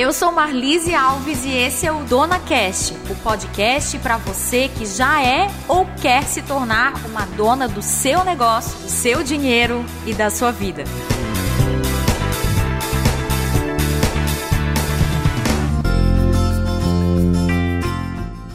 eu sou Marlise Alves e esse é o Dona Cast, o podcast para você que já é ou quer se tornar uma dona do seu negócio, do seu dinheiro e da sua vida.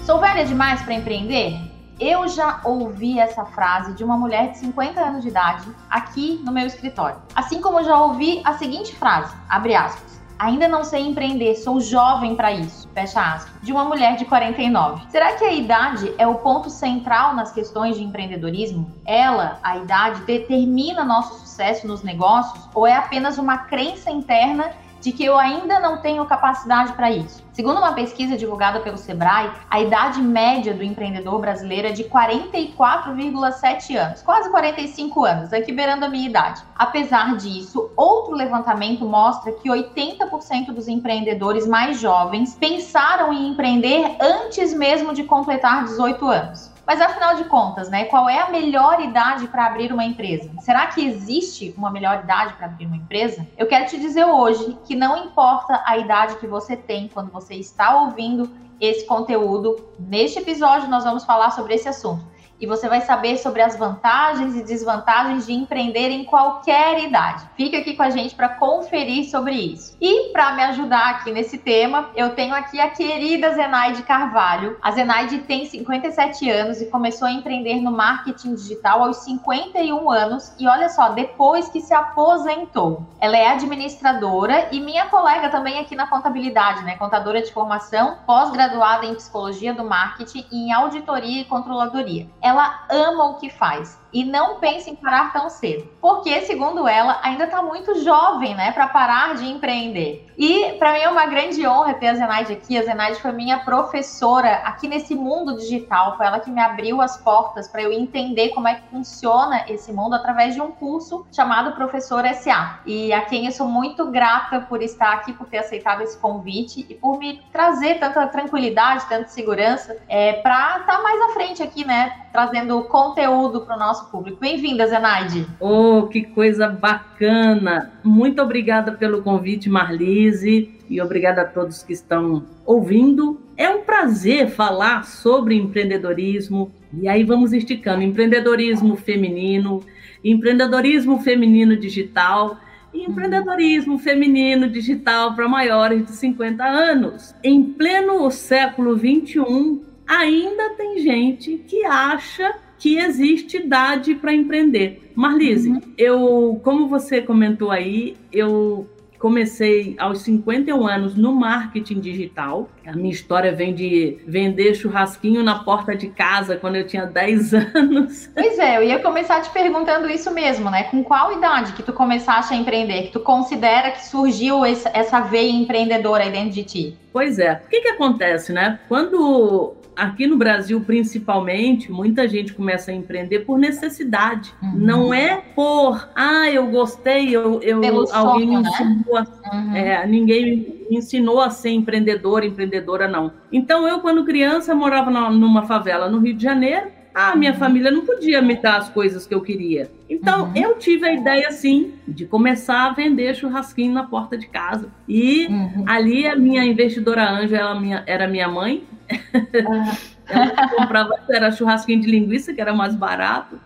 Sou velha demais para empreender? Eu já ouvi essa frase de uma mulher de 50 anos de idade aqui no meu escritório. Assim como já ouvi a seguinte frase, abre aspas. Ainda não sei empreender, sou jovem para isso. Fecha aspas. De uma mulher de 49. Será que a idade é o ponto central nas questões de empreendedorismo? Ela, a idade, determina nosso sucesso nos negócios ou é apenas uma crença interna de que eu ainda não tenho capacidade para isso. Segundo uma pesquisa divulgada pelo Sebrae, a idade média do empreendedor brasileiro é de 44,7 anos, quase 45 anos, aqui beirando a minha idade. Apesar disso, outro levantamento mostra que 80% dos empreendedores mais jovens pensaram em empreender antes mesmo de completar 18 anos. Mas afinal de contas, né, qual é a melhor idade para abrir uma empresa? Será que existe uma melhor idade para abrir uma empresa? Eu quero te dizer hoje que não importa a idade que você tem quando você está ouvindo esse conteúdo, neste episódio nós vamos falar sobre esse assunto e você vai saber sobre as vantagens e desvantagens de empreender em qualquer idade. Fica aqui com a gente para conferir sobre isso. E para me ajudar aqui nesse tema, eu tenho aqui a querida Zenaide Carvalho. A Zenaide tem 57 anos e começou a empreender no marketing digital aos 51 anos e olha só, depois que se aposentou. Ela é administradora e minha colega também aqui na contabilidade, né? Contadora de formação, pós-graduada em psicologia do marketing e em auditoria e controladoria ela ama o que faz e não pensa em parar tão cedo, porque segundo ela ainda está muito jovem, né, para parar de empreender. E para mim é uma grande honra ter a Zenaide aqui. A Zenaide foi minha professora aqui nesse mundo digital, foi ela que me abriu as portas para eu entender como é que funciona esse mundo através de um curso chamado Professor SA. E a quem eu sou muito grata por estar aqui, por ter aceitado esse convite e por me trazer tanta tranquilidade, tanta segurança é, para estar tá mais à frente aqui, né, trazendo conteúdo para o nosso público. Bem-vinda, Zenaide. Oh, que coisa bacana! Muito obrigada pelo convite, Marlise, e obrigada a todos que estão ouvindo. É um prazer falar sobre empreendedorismo, e aí vamos esticando: empreendedorismo feminino, empreendedorismo feminino digital empreendedorismo feminino digital para maiores de 50 anos. Em pleno século 21, ainda tem gente que acha que existe idade para empreender. Marlise, uhum. eu, como você comentou aí, eu comecei aos 51 anos no marketing digital. A minha história vem de vender churrasquinho na porta de casa quando eu tinha 10 anos. Pois é, eu ia começar te perguntando isso mesmo, né? Com qual idade que tu começaste a empreender? Que tu considera que surgiu essa veia empreendedora aí dentro de ti? Pois é. O que que acontece, né? Quando aqui no Brasil, principalmente, muita gente começa a empreender por necessidade. Uhum. Não é por, ah, eu gostei, eu, eu alguém me né? ensinou, né? a, uhum. é, ninguém me ensinou a ser empreendedor, empreendedora, não. Então, eu, quando criança, morava numa favela no Rio de Janeiro. A minha uhum. família não podia me dar as coisas que eu queria. Então, uhum. eu tive a ideia, assim, de começar a vender churrasquinho na porta de casa. E uhum. ali a minha investidora anja ela minha, era minha mãe, ela comprava, era churrasquinho de linguiça, que era mais barato.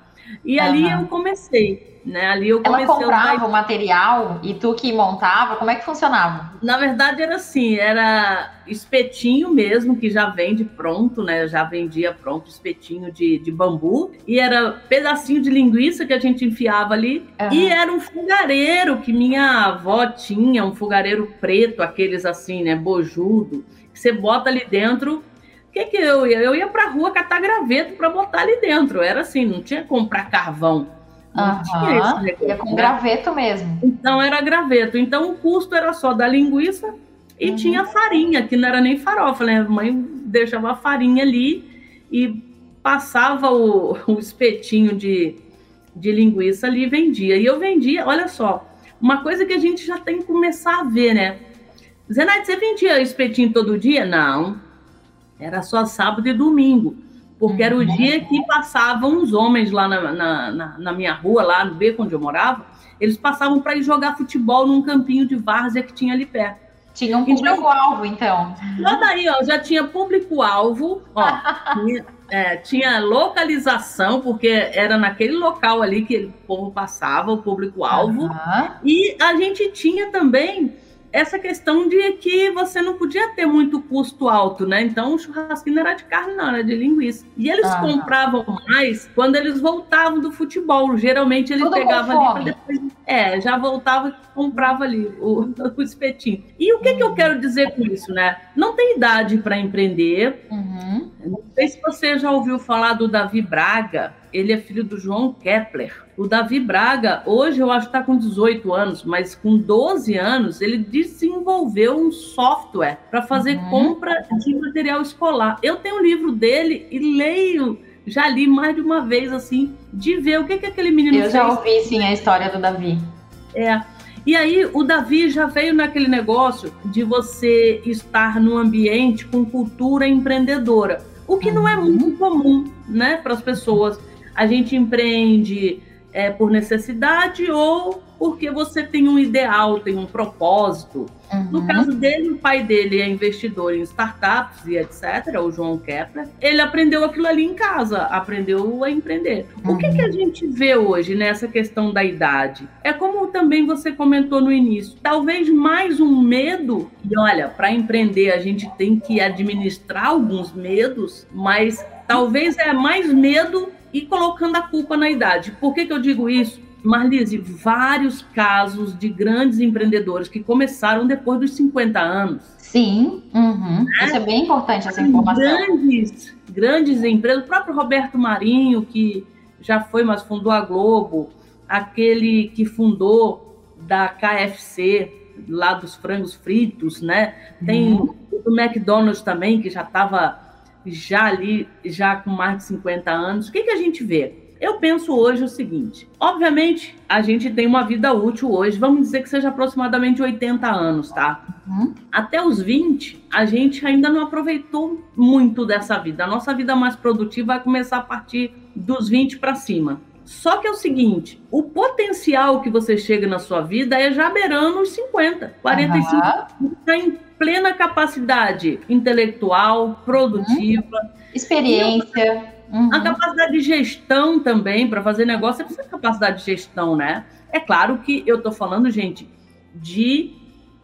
E ali eu comecei, né? Ali eu comecei Ela comprava o material e tu que montava, como é que funcionava? Na verdade era assim, era espetinho mesmo, que já vende pronto, né? Eu já vendia pronto espetinho de, de bambu. E era pedacinho de linguiça que a gente enfiava ali. Uhum. E era um fogareiro que minha avó tinha, um fogareiro preto, aqueles assim, né? Bojudo. Que você bota ali dentro que, que eu ia? Eu ia para a rua catar graveto para botar ali dentro. Era assim, não tinha que comprar carvão. Não tinha esse negócio, ia com né? graveto mesmo. Então era graveto. Então o custo era só da linguiça e uhum. tinha farinha, que não era nem farofa, né? A mãe deixava a farinha ali e passava o, o espetinho de, de linguiça ali e vendia. E eu vendia, olha só, uma coisa que a gente já tem que começar a ver, né? Zenaide, você vendia espetinho todo dia? Não. Era só sábado e domingo, porque era o uhum. dia que passavam os homens lá na, na, na, na minha rua, lá no beco onde eu morava, eles passavam para ir jogar futebol num campinho de várzea que tinha ali perto. Tinha um público-alvo, então. então. daí, ó, já tinha público-alvo, ó. tinha, é, tinha localização, porque era naquele local ali que o povo passava, o público-alvo. Uhum. E a gente tinha também essa questão de que você não podia ter muito custo alto, né? Então o churrasquinho não era de carne, não, era de linguiça. E eles ah. compravam mais quando eles voltavam do futebol. Geralmente eles pegavam ali depois. É, já voltava e comprava ali o, o espetinho. E o que, que eu quero dizer com isso, né? Não tem idade para empreender. Uhum. Não sei se você já ouviu falar do Davi Braga ele é filho do João Kepler. O Davi Braga, hoje eu acho que está com 18 anos, mas com 12 anos, ele desenvolveu um software para fazer uhum. compra de material escolar. Eu tenho um livro dele e leio, já li mais de uma vez, assim, de ver o que, que aquele menino Eu fez. já ouvi, sim, a história do Davi. É. E aí o Davi já veio naquele negócio de você estar num ambiente com cultura empreendedora, o que não é uhum. muito comum, né, para as pessoas a gente empreende é, por necessidade ou porque você tem um ideal, tem um propósito. Uhum. No caso dele, o pai dele é investidor em startups e etc., o João Kepler. Ele aprendeu aquilo ali em casa, aprendeu a empreender. Uhum. O que, que a gente vê hoje nessa questão da idade? É como também você comentou no início, talvez mais um medo. E olha, para empreender a gente tem que administrar alguns medos, mas talvez é mais medo e colocando a culpa na idade. Por que, que eu digo isso? Marlise, vários casos de grandes empreendedores que começaram depois dos 50 anos. Sim, uhum. né? isso é bem importante essa informação. Grandes, grandes empresas, o próprio Roberto Marinho, que já foi, mas fundou a Globo, aquele que fundou da KFC, lá dos frangos fritos, né? Tem uhum. o McDonald's também, que já estava já ali, já com mais de 50 anos, o que, que a gente vê? Eu penso hoje o seguinte: obviamente, a gente tem uma vida útil hoje, vamos dizer que seja aproximadamente 80 anos, tá? Uhum. Até os 20, a gente ainda não aproveitou muito dessa vida. A nossa vida mais produtiva vai começar a partir dos 20 para cima. Só que é o seguinte: o potencial que você chega na sua vida é já beirando os 50, 45. Uhum. Tá em plena capacidade intelectual, produtiva. Uhum. Experiência. Uhum. A capacidade de gestão também, para fazer negócio, você precisa de capacidade de gestão, né? É claro que eu estou falando, gente, de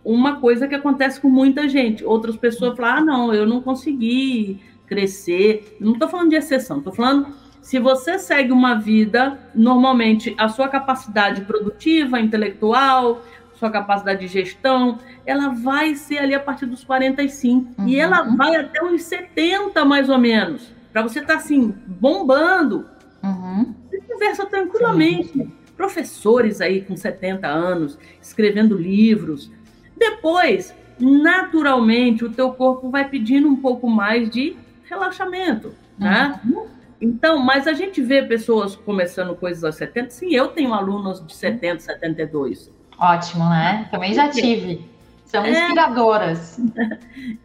uma coisa que acontece com muita gente. Outras pessoas falam, ah, não, eu não consegui crescer. Não estou falando de exceção, estou falando se você segue uma vida, normalmente a sua capacidade produtiva, intelectual, sua capacidade de gestão, ela vai ser ali a partir dos 45. Uhum. E ela vai até uns 70, mais ou menos. Para você estar tá, assim, bombando. Uhum. Você conversa tranquilamente. Sim. Professores aí com 70 anos, escrevendo livros. Depois, naturalmente, o teu corpo vai pedindo um pouco mais de relaxamento, né? Uhum. Então, mas a gente vê pessoas começando coisas aos 70. Sim, eu tenho alunos de 70, 72. Ótimo, né? Também já tive. São é. inspiradoras.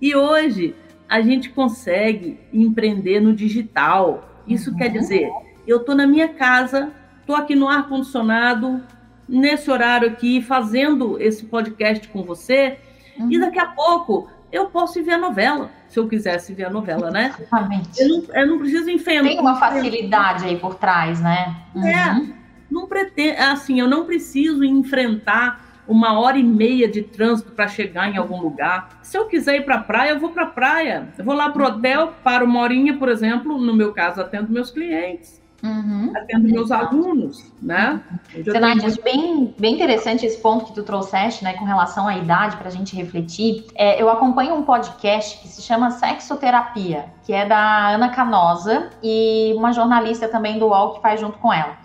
E hoje a gente consegue empreender no digital. Isso uhum. quer dizer, eu estou na minha casa, estou aqui no ar condicionado, nesse horário aqui, fazendo esse podcast com você, uhum. e daqui a pouco eu posso ir ver a novela, se eu quisesse ver a novela, né? Exatamente. Eu não, eu não preciso enfrentar. Tem uma facilidade aí por trás, né? É. Uhum. É, não pretendo, assim, eu não preciso enfrentar uma hora e meia de trânsito para chegar em algum lugar. Se eu quiser ir para a praia, eu vou para a praia. Eu vou lá para o hotel, para uma horinha, por exemplo, no meu caso, atendo meus clientes. Uhum. Atendo meus alunos, né? Muito... bem, bem interessante esse ponto que tu trouxeste, né, com relação à idade, para a gente refletir. É, eu acompanho um podcast que se chama Sexoterapia, que é da Ana Canosa e uma jornalista também do UOL que faz junto com ela.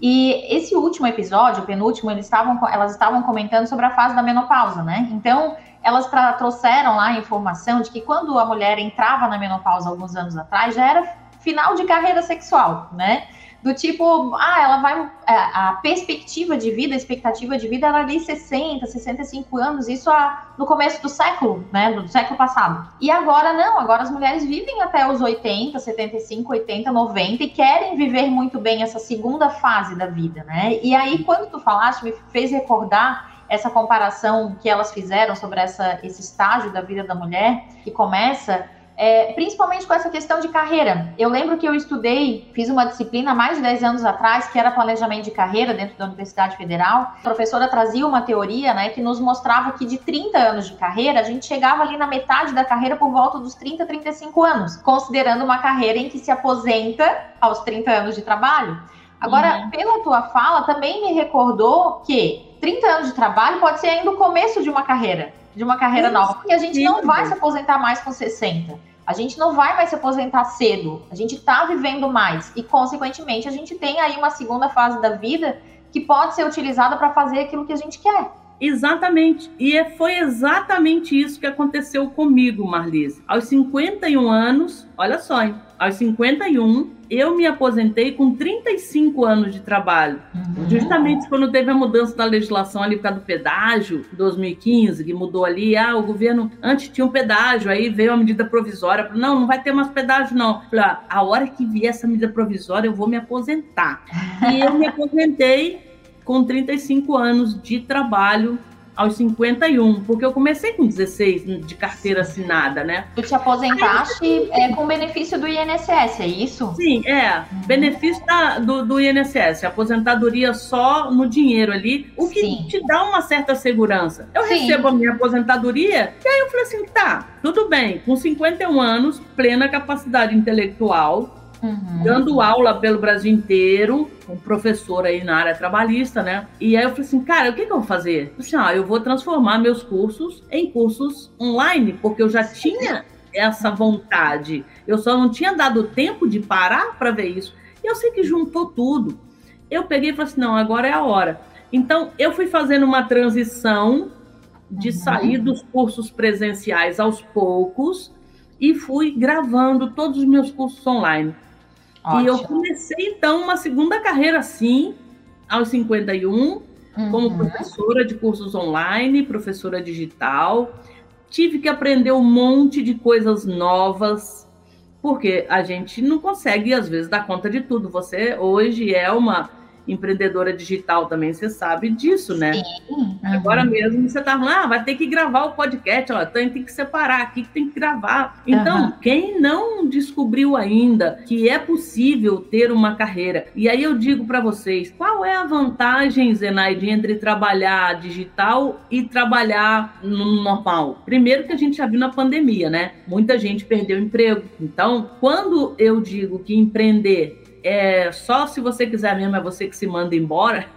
E esse último episódio, o penúltimo, estavam, elas estavam comentando sobre a fase da menopausa, né? Então, elas trouxeram lá a informação de que quando a mulher entrava na menopausa alguns anos atrás, já era final de carreira sexual, né? Do tipo, ah, ela vai. É, a perspectiva de vida, a expectativa de vida era ali 60, 65 anos, isso a, no começo do século, né? Do século passado. E agora não, agora as mulheres vivem até os 80, 75, 80, 90 e querem viver muito bem essa segunda fase da vida, né? E aí, quando tu falaste, me fez recordar essa comparação que elas fizeram sobre essa, esse estágio da vida da mulher, que começa é, principalmente com essa questão de carreira. Eu lembro que eu estudei, fiz uma disciplina há mais de 10 anos atrás, que era planejamento de carreira dentro da Universidade Federal. A professora trazia uma teoria né, que nos mostrava que de 30 anos de carreira, a gente chegava ali na metade da carreira por volta dos 30, 35 anos, considerando uma carreira em que se aposenta aos 30 anos de trabalho. Agora, uhum. pela tua fala, também me recordou que 30 anos de trabalho pode ser ainda o começo de uma carreira de uma carreira Isso, nova, porque a gente não vai se aposentar mais com 60. A gente não vai mais se aposentar cedo. A gente está vivendo mais e, consequentemente, a gente tem aí uma segunda fase da vida que pode ser utilizada para fazer aquilo que a gente quer. Exatamente. E é, foi exatamente isso que aconteceu comigo, Marlise. Aos 51 anos, olha só, hein? aos 51, eu me aposentei com 35 anos de trabalho. Uhum. Justamente quando teve a mudança da legislação ali por causa do pedágio, 2015, que mudou ali, ah, o governo antes tinha um pedágio, aí veio a medida provisória, não, não vai ter mais pedágio não. Falei, ah, a hora que vier essa medida provisória, eu vou me aposentar. e eu me aposentei com 35 anos de trabalho aos 51, porque eu comecei com 16 de carteira assinada, né? Tu te aposentaste Aí, é, com benefício do INSS, é isso? Sim, é. Uhum. Benefício da, do, do INSS, aposentadoria só no dinheiro ali, o que Sim. te dá uma certa segurança. Eu Sim. recebo a minha aposentadoria, e aí eu falei assim, tá, tudo bem, com 51 anos, plena capacidade intelectual, uhum. dando aula pelo Brasil inteiro, um professor aí na área trabalhista, né? E aí eu falei assim, cara, o que, que eu vou fazer? Eu falei assim, ah, eu vou transformar meus cursos em cursos online, porque eu já tinha essa vontade. Eu só não tinha dado tempo de parar para ver isso. E eu sei que juntou tudo. Eu peguei e falei assim, não, agora é a hora. Então, eu fui fazendo uma transição de uhum. sair dos cursos presenciais aos poucos e fui gravando todos os meus cursos online. Ótimo. E eu comecei, então, uma segunda carreira assim, aos 51, uhum. como professora de cursos online, professora digital. Tive que aprender um monte de coisas novas, porque a gente não consegue, às vezes, dar conta de tudo. Você hoje é uma empreendedora digital também, você sabe disso, né? Sim. Uhum. Agora mesmo você tá falando, ah, vai ter que gravar o podcast, ó, tem, tem que separar aqui, que tem que gravar. Então, uhum. quem não descobriu ainda que é possível ter uma carreira, e aí eu digo para vocês, qual é a vantagem, Zenaide, entre trabalhar digital e trabalhar no normal? Primeiro que a gente já viu na pandemia, né? Muita gente perdeu emprego. Então, quando eu digo que empreender é só se você quiser mesmo, é você que se manda embora.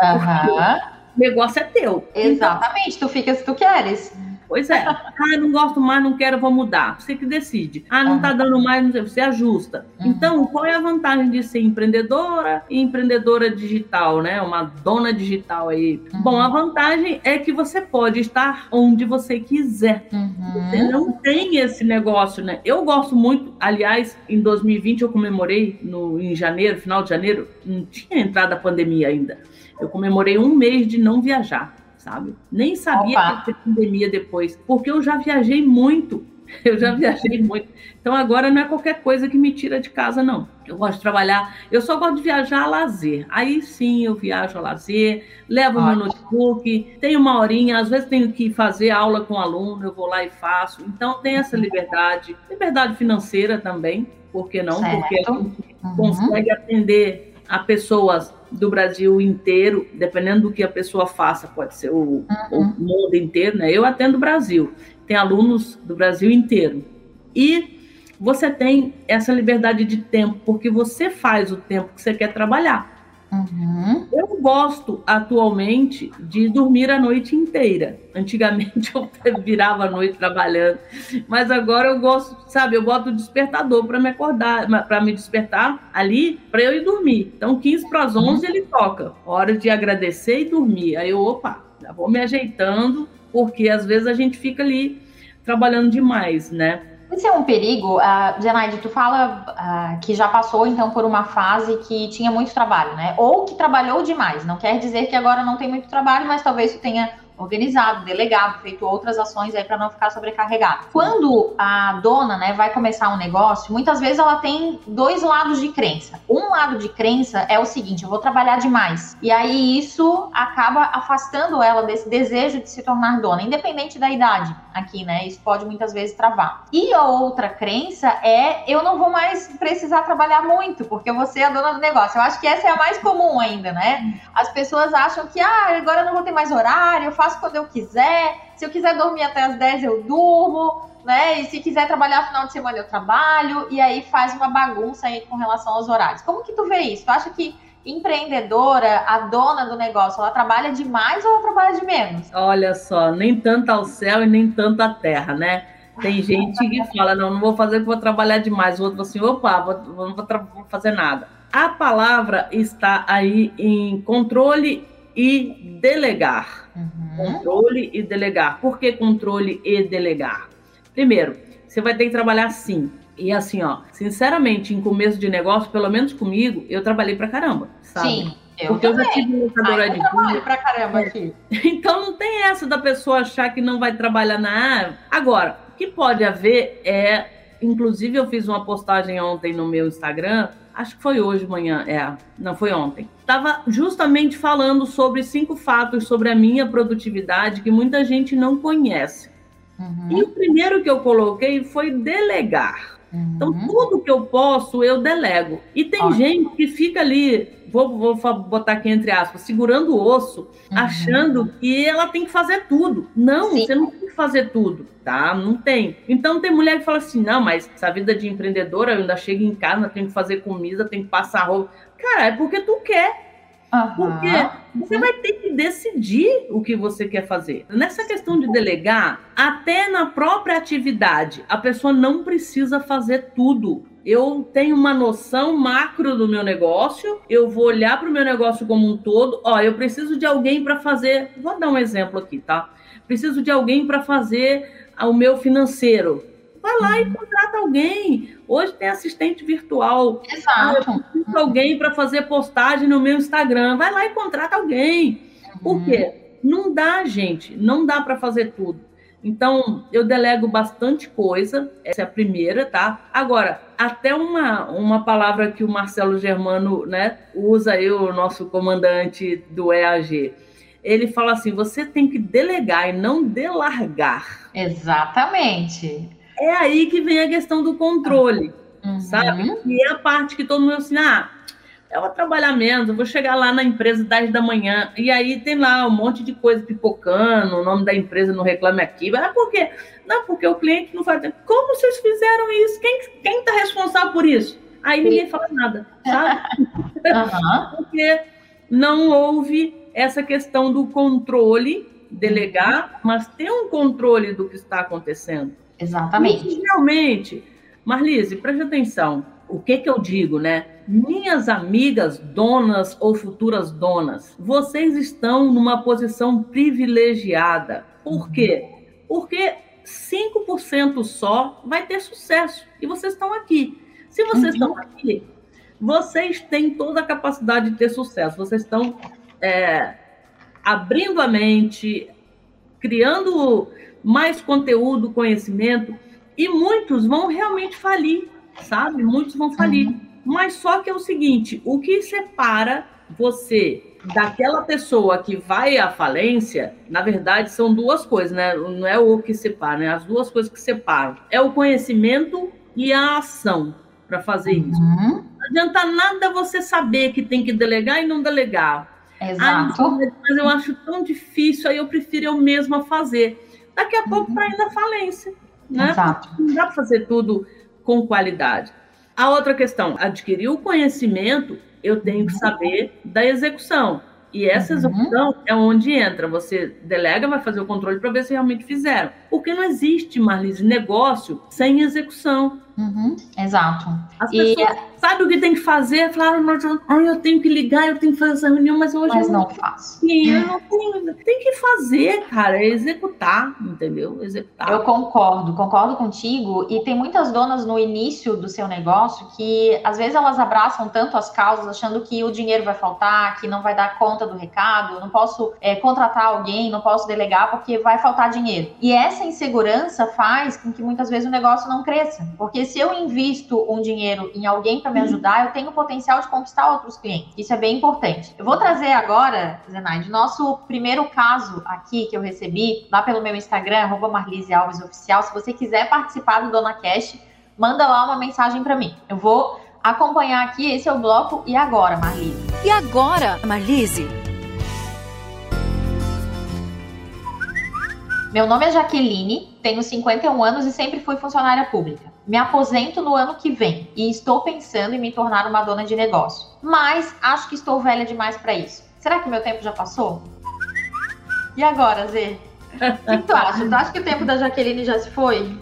Uhum. o negócio é teu. Exatamente, então, tu fica se tu queres. Pois é. ah, não gosto mais, não quero, vou mudar. Você que decide. Ah, não está dando mais, você ajusta. Uhum. Então, qual é a vantagem de ser empreendedora e empreendedora digital, né? Uma dona digital aí. Uhum. Bom, a vantagem é que você pode estar onde você quiser. Uhum. Você não tem esse negócio, né? Eu gosto muito, aliás, em 2020 eu comemorei no, em janeiro, final de janeiro, não tinha entrado a pandemia ainda. Eu comemorei um mês de não viajar sabe? Nem sabia Opa. que ia ter pandemia depois, porque eu já viajei muito. Eu já viajei muito. Então agora não é qualquer coisa que me tira de casa, não. Eu gosto de trabalhar, eu só gosto de viajar a lazer. Aí sim eu viajo a lazer, levo Ótimo. meu notebook, tenho uma horinha, às vezes tenho que fazer aula com aluno, eu vou lá e faço. Então tem essa liberdade, liberdade financeira também, por que não? Certo. Porque a gente uhum. consegue atender a pessoas do Brasil inteiro, dependendo do que a pessoa faça, pode ser o, uhum. o mundo inteiro, né? Eu atendo o Brasil, tem alunos do Brasil inteiro. E você tem essa liberdade de tempo, porque você faz o tempo que você quer trabalhar. Uhum. Eu gosto atualmente de dormir a noite inteira. Antigamente eu virava a noite trabalhando, mas agora eu gosto, sabe? Eu boto o despertador para me acordar, para me despertar ali, para eu ir dormir. Então, 15 para as 11 ele toca, hora de agradecer e dormir. Aí eu, opa, já vou me ajeitando, porque às vezes a gente fica ali trabalhando demais, né? Esse é um perigo. Uh, Zenaide, tu fala uh, que já passou, então, por uma fase que tinha muito trabalho, né? Ou que trabalhou demais. Não quer dizer que agora não tem muito trabalho, mas talvez tu tenha organizado, delegado, feito outras ações aí para não ficar sobrecarregado. Quando a dona, né, vai começar um negócio, muitas vezes ela tem dois lados de crença. Um lado de crença é o seguinte: eu vou trabalhar demais. E aí isso acaba afastando ela desse desejo de se tornar dona, independente da idade aqui, né? Isso pode muitas vezes travar. E a outra crença é eu não vou mais precisar trabalhar muito, porque vou ser a dona do negócio. Eu acho que essa é a mais comum ainda, né? As pessoas acham que ah, agora eu não vou ter mais horário, eu faço quando eu quiser. Se eu quiser dormir até as 10, eu durmo, né? E se quiser trabalhar final de semana, eu trabalho. E aí faz uma bagunça aí com relação aos horários. Como que tu vê isso? Tu acha que empreendedora, a dona do negócio, ela trabalha demais ou ela trabalha de menos? Olha só, nem tanto ao céu e nem tanto à terra, né? Tem gente que fala, não, não vou fazer porque vou trabalhar demais. O outro fala assim, opa, vou, não vou, vou fazer nada. A palavra está aí em controle e delegar. Uhum. Controle e delegar. Por que controle e delegar? Primeiro, você vai ter que trabalhar sim. E assim, ó, sinceramente, em começo de negócio, pelo menos comigo, eu trabalhei pra caramba, sabe? Sim. Eu Porque também. eu já tive locadora Ai, de trabalho pra caramba aqui. Então não tem essa da pessoa achar que não vai trabalhar na área. Agora, o que pode haver é. Inclusive, eu fiz uma postagem ontem no meu Instagram, acho que foi hoje de manhã, é, não foi ontem. Estava justamente falando sobre cinco fatos sobre a minha produtividade que muita gente não conhece. Uhum. E o primeiro que eu coloquei foi delegar. Então, Uhum. tudo que eu posso, eu delego. E tem Ó. gente que fica ali, vou, vou botar aqui entre aspas, segurando o osso, Uhum. achando que ela tem que fazer tudo. Não, Sim. você não tem que fazer tudo, tá? Não tem. Então, tem mulher que fala assim: não, mas essa vida de empreendedora, eu ainda chego em casa, tenho que fazer comida, tenho que passar roupa. Cara, é porque tu quer. Aham. Porque você vai ter que decidir o que você quer fazer. Nessa questão de delegar, até na própria atividade, a pessoa não precisa fazer tudo. Eu tenho uma noção macro do meu negócio, eu vou olhar para o meu negócio como um todo. Ó, eu preciso de alguém para fazer. Vou dar um exemplo aqui, tá? Preciso de alguém para fazer o meu financeiro. Vai lá e contrata alguém. Hoje tem assistente virtual. Exato. Preciso alguém para fazer postagem no meu Instagram. Vai lá e contrata alguém. Por quê? Não dá, gente. Não dá para fazer tudo. Então, eu delego bastante coisa. Essa é a primeira, tá? Agora, até uma, uma palavra que o Marcelo Germano né, usa, aí, o nosso comandante do EAG. Ele fala assim: você tem que delegar e não delargar. Exatamente. É aí que vem a questão do controle Uhum. sabe? E é a parte que todo mundo assim, ah, eu vou trabalhar menos, eu vou chegar lá na empresa 10 da manhã, e aí tem lá um monte de coisa pipocando, o nome da empresa não reclame aqui. Ah, por quê? Não, porque o cliente não faz. Como vocês fizeram isso? Quem, quem tá responsável por isso? Aí ninguém fala nada, sabe? Aham. Porque não houve essa questão do controle, delegar, mas ter um controle do que está acontecendo. Exatamente. E, realmente, Marlise, preste atenção. O que que eu digo, né? Minhas amigas donas ou futuras donas, vocês estão numa posição privilegiada. Por quê? Porque 5% só vai ter sucesso. E vocês estão aqui. Se vocês Uhum. estão aqui, vocês têm toda a capacidade de ter sucesso. Vocês estão é, abrindo a mente, criando mais conteúdo, conhecimento, e muitos vão realmente falir, sabe? Muitos vão falir. Mas só que é o seguinte: o que separa você daquela pessoa que vai à falência, na verdade, são duas coisas, né? Não é o que separa, né? As duas coisas que separam é o conhecimento e a ação para fazer isso. Uhum. Não adianta nada você saber que tem que delegar e não delegar. Ah, Exato. mas eu acho tão difícil, aí eu prefiro eu mesma fazer. Daqui a pouco vai indo à falência, né? Exato. Não dá para fazer tudo com qualidade. A outra questão, adquirir o conhecimento, eu tenho que saber da execução. E essa Uhum. execução é onde entra. Você delega, vai fazer o controle para ver se realmente fizeram. Porque não existe, Marlise, negócio sem execução. Uhum, exato. As e... pessoas sabem o que tem que fazer, falaram, ah, eu tenho que ligar, eu tenho que fazer essa reunião, mas hoje mas eu não, faço. Sim, eu não tenho. Tem que fazer, cara, é executar, entendeu? Executar. Eu concordo, concordo contigo. E tem muitas donas no início do seu negócio que às vezes elas abraçam tanto as causas, achando que o dinheiro vai faltar, que não vai dar conta do recado, não posso é, contratar alguém, não posso delegar porque vai faltar dinheiro. E essa insegurança faz com que muitas vezes o negócio não cresça, porque se eu invisto um dinheiro em alguém para me ajudar, eu tenho o potencial de conquistar outros clientes. Isso é bem importante. Eu vou trazer agora, Zenaide, nosso primeiro caso aqui que eu recebi lá pelo meu Instagram, arroba Marlise Alves Oficial. Se você quiser participar do Dona Cash, manda lá uma mensagem para mim. Eu vou acompanhar aqui, esse é o bloco E Agora, Marlise. E agora, Marlise? Meu nome é Jaqueline, tenho 51 anos e sempre fui funcionária pública. Me aposento no ano que vem e estou pensando em me tornar uma dona de negócio. Mas acho que estou velha demais para isso. Será que meu tempo já passou? E agora, Zê? O que tu acha? Tu acha que o tempo da Jaqueline já se foi?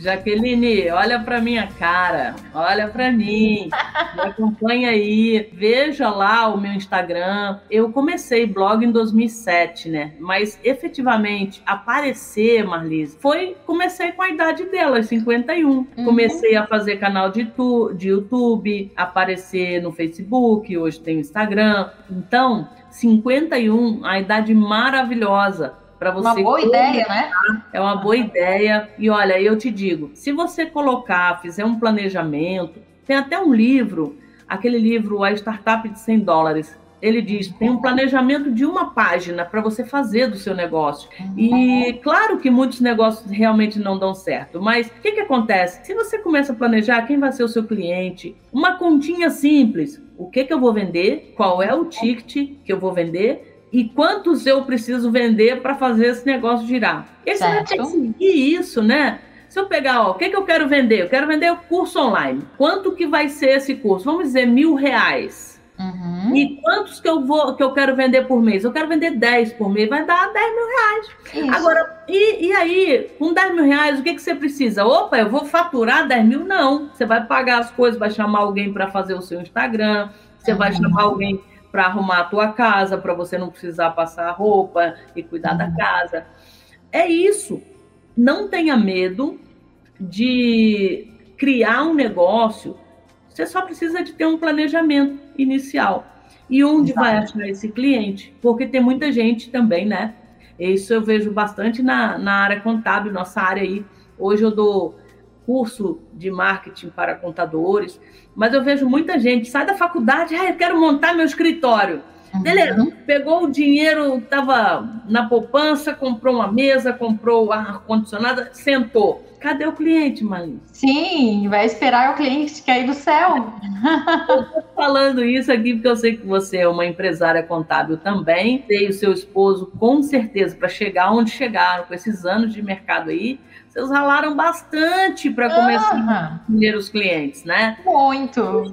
Jaqueline, olha para minha cara, olha para mim, me acompanha aí, veja lá o meu Instagram. Eu comecei blog em 2007, né? Mas efetivamente aparecer, Marlise, foi comecei com a idade dela, 51. Uhum. Comecei a fazer canal de, tu, de YouTube, aparecer no Facebook, hoje tem Instagram. Então, 51, a idade maravilhosa para você. Uma boa ideia, né? É uma boa ideia. E olha, eu te digo, se você colocar, fizer um planejamento, tem até um livro, aquele livro A Startup de 100 dólares. Ele diz: tem um planejamento de uma página para você fazer do seu negócio. E claro que muitos negócios realmente não dão certo, mas o que, que acontece? Se você começa a planejar quem vai ser o seu cliente, uma continha simples: o que, que eu vou vender, qual é o ticket que eu vou vender e quantos eu preciso vender para fazer esse negócio girar. Esse vai ter que seguir isso, né? Se eu pegar, ó, o que, que eu quero vender? Eu quero vender o curso online. Quanto que vai ser esse curso? Vamos dizer mil reais. Uhum. E quantos que eu vou que eu quero vender por mês? Eu quero vender 10 por mês, vai dar 10 mil reais. Isso. Agora, e, e aí, com 10 mil reais, o que, que você precisa? Opa, eu vou faturar 10 mil? Não. Você vai pagar as coisas, vai chamar alguém para fazer o seu Instagram, você uhum. vai chamar alguém para arrumar a tua casa, para você não precisar passar roupa e cuidar da uhum. casa. É isso. Não tenha medo de criar um negócio. Você só precisa de ter um planejamento inicial. E onde Exato. vai achar esse cliente? Porque tem muita gente também, né? Isso eu vejo bastante na, na área contábil, nossa área aí. Hoje eu dou curso de marketing para contadores, mas eu vejo muita gente sai da faculdade, ah, eu quero montar meu escritório. Uhum. Beleza, pegou o dinheiro, estava na poupança, comprou uma mesa, comprou ar-condicionado, sentou. Cadê o cliente, Marlene? Sim, vai esperar o cliente cair do céu. Estou falando isso aqui porque eu sei que você é uma empresária contábil também, tem o seu esposo com certeza para chegar onde chegaram com esses anos de mercado aí vocês ralaram bastante para começar a atender os clientes, né? Muito.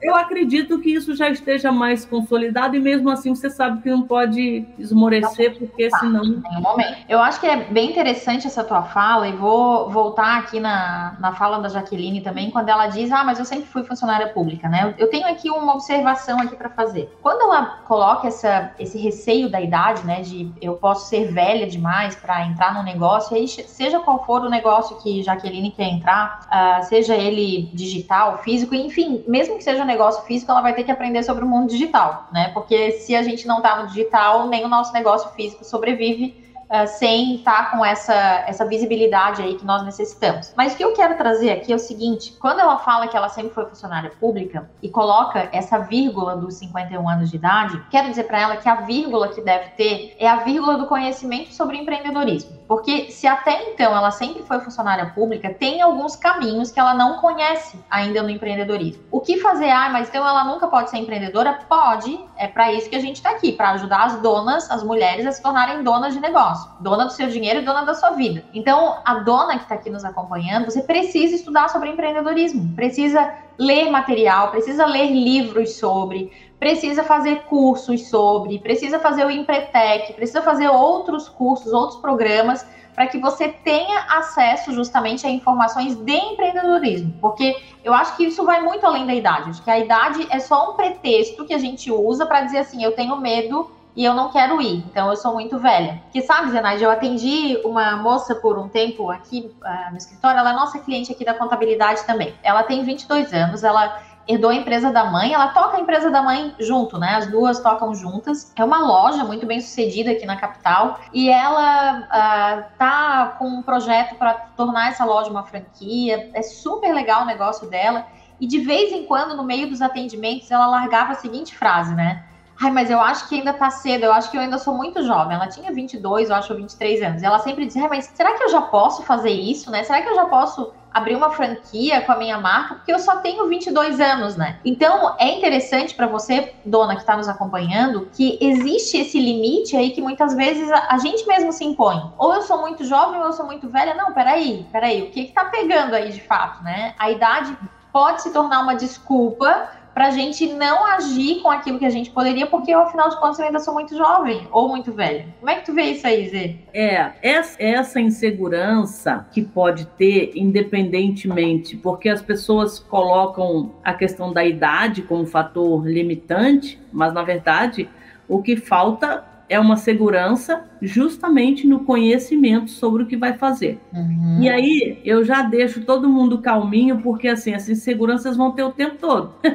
Eu acredito que isso já esteja mais consolidado e mesmo assim você sabe que não pode esmorecer, porque senão. Em um momento. Eu acho que é bem interessante essa tua fala, e vou voltar aqui na, na fala da Jaqueline também, quando ela diz: Ah, mas eu sempre fui funcionária pública, né? Eu, eu tenho aqui uma observação aqui para fazer. Quando ela coloca essa, esse receio da idade, né? De eu posso ser velha demais para entrar no negócio, aí seja seja qual for o negócio que Jaqueline quer entrar, uh, seja ele digital, físico, enfim, mesmo que seja um negócio físico, ela vai ter que aprender sobre o mundo digital, né? Porque se a gente não tá no digital, nem o nosso negócio físico sobrevive uh, sem estar com essa, essa visibilidade aí que nós necessitamos. Mas o que eu quero trazer aqui é o seguinte: quando ela fala que ela sempre foi funcionária pública e coloca essa vírgula dos 51 anos de idade, quero dizer para ela que a vírgula que deve ter é a vírgula do conhecimento sobre empreendedorismo. Porque se até então ela sempre foi funcionária pública, tem alguns caminhos que ela não conhece ainda no empreendedorismo. O que fazer? Ah, mas então ela nunca pode ser empreendedora? Pode, é para isso que a gente está aqui, para ajudar as donas, as mulheres a se tornarem donas de negócio dona do seu dinheiro e dona da sua vida. Então, a dona que está aqui nos acompanhando, você precisa estudar sobre empreendedorismo, precisa ler material, precisa ler livros sobre, precisa fazer cursos sobre, precisa fazer o Empretec, precisa fazer outros cursos, outros programas para que você tenha acesso justamente a informações de empreendedorismo, porque eu acho que isso vai muito além da idade, acho que a idade é só um pretexto que a gente usa para dizer assim, eu tenho medo e eu não quero ir, então eu sou muito velha. Que sabe, Zenaide, eu atendi uma moça por um tempo aqui uh, no escritório, ela é nossa cliente aqui da contabilidade também. Ela tem 22 anos, ela herdou a empresa da mãe, ela toca a empresa da mãe junto, né? As duas tocam juntas. É uma loja muito bem sucedida aqui na capital e ela uh, tá com um projeto para tornar essa loja uma franquia. É super legal o negócio dela. E de vez em quando, no meio dos atendimentos, ela largava a seguinte frase, né? Ai, mas eu acho que ainda tá cedo, eu acho que eu ainda sou muito jovem. Ela tinha 22, eu acho, 23 anos. E ela sempre dizia, mas será que eu já posso fazer isso, né? Será que eu já posso abrir uma franquia com a minha marca? Porque eu só tenho 22 anos, né? Então, é interessante para você, dona que está nos acompanhando, que existe esse limite aí que muitas vezes a, a, gente mesmo se impõe. Ou eu sou muito jovem ou eu sou muito velha. Não, peraí, peraí, o que que tá pegando aí de fato, né? A idade pode se tornar uma desculpa para a gente não agir com aquilo que a gente poderia, porque eu, afinal de contas, eu ainda sou muito jovem ou muito velho. Como é que tu vê isso aí, Zê? É, essa insegurança que pode ter, independentemente, porque as pessoas colocam a questão da idade como fator limitante, mas, na verdade, o que falta é uma segurança justamente no conhecimento sobre o que vai fazer. Uhum. E aí eu já deixo todo mundo calminho, porque assim, as inseguranças vão ter o tempo todo.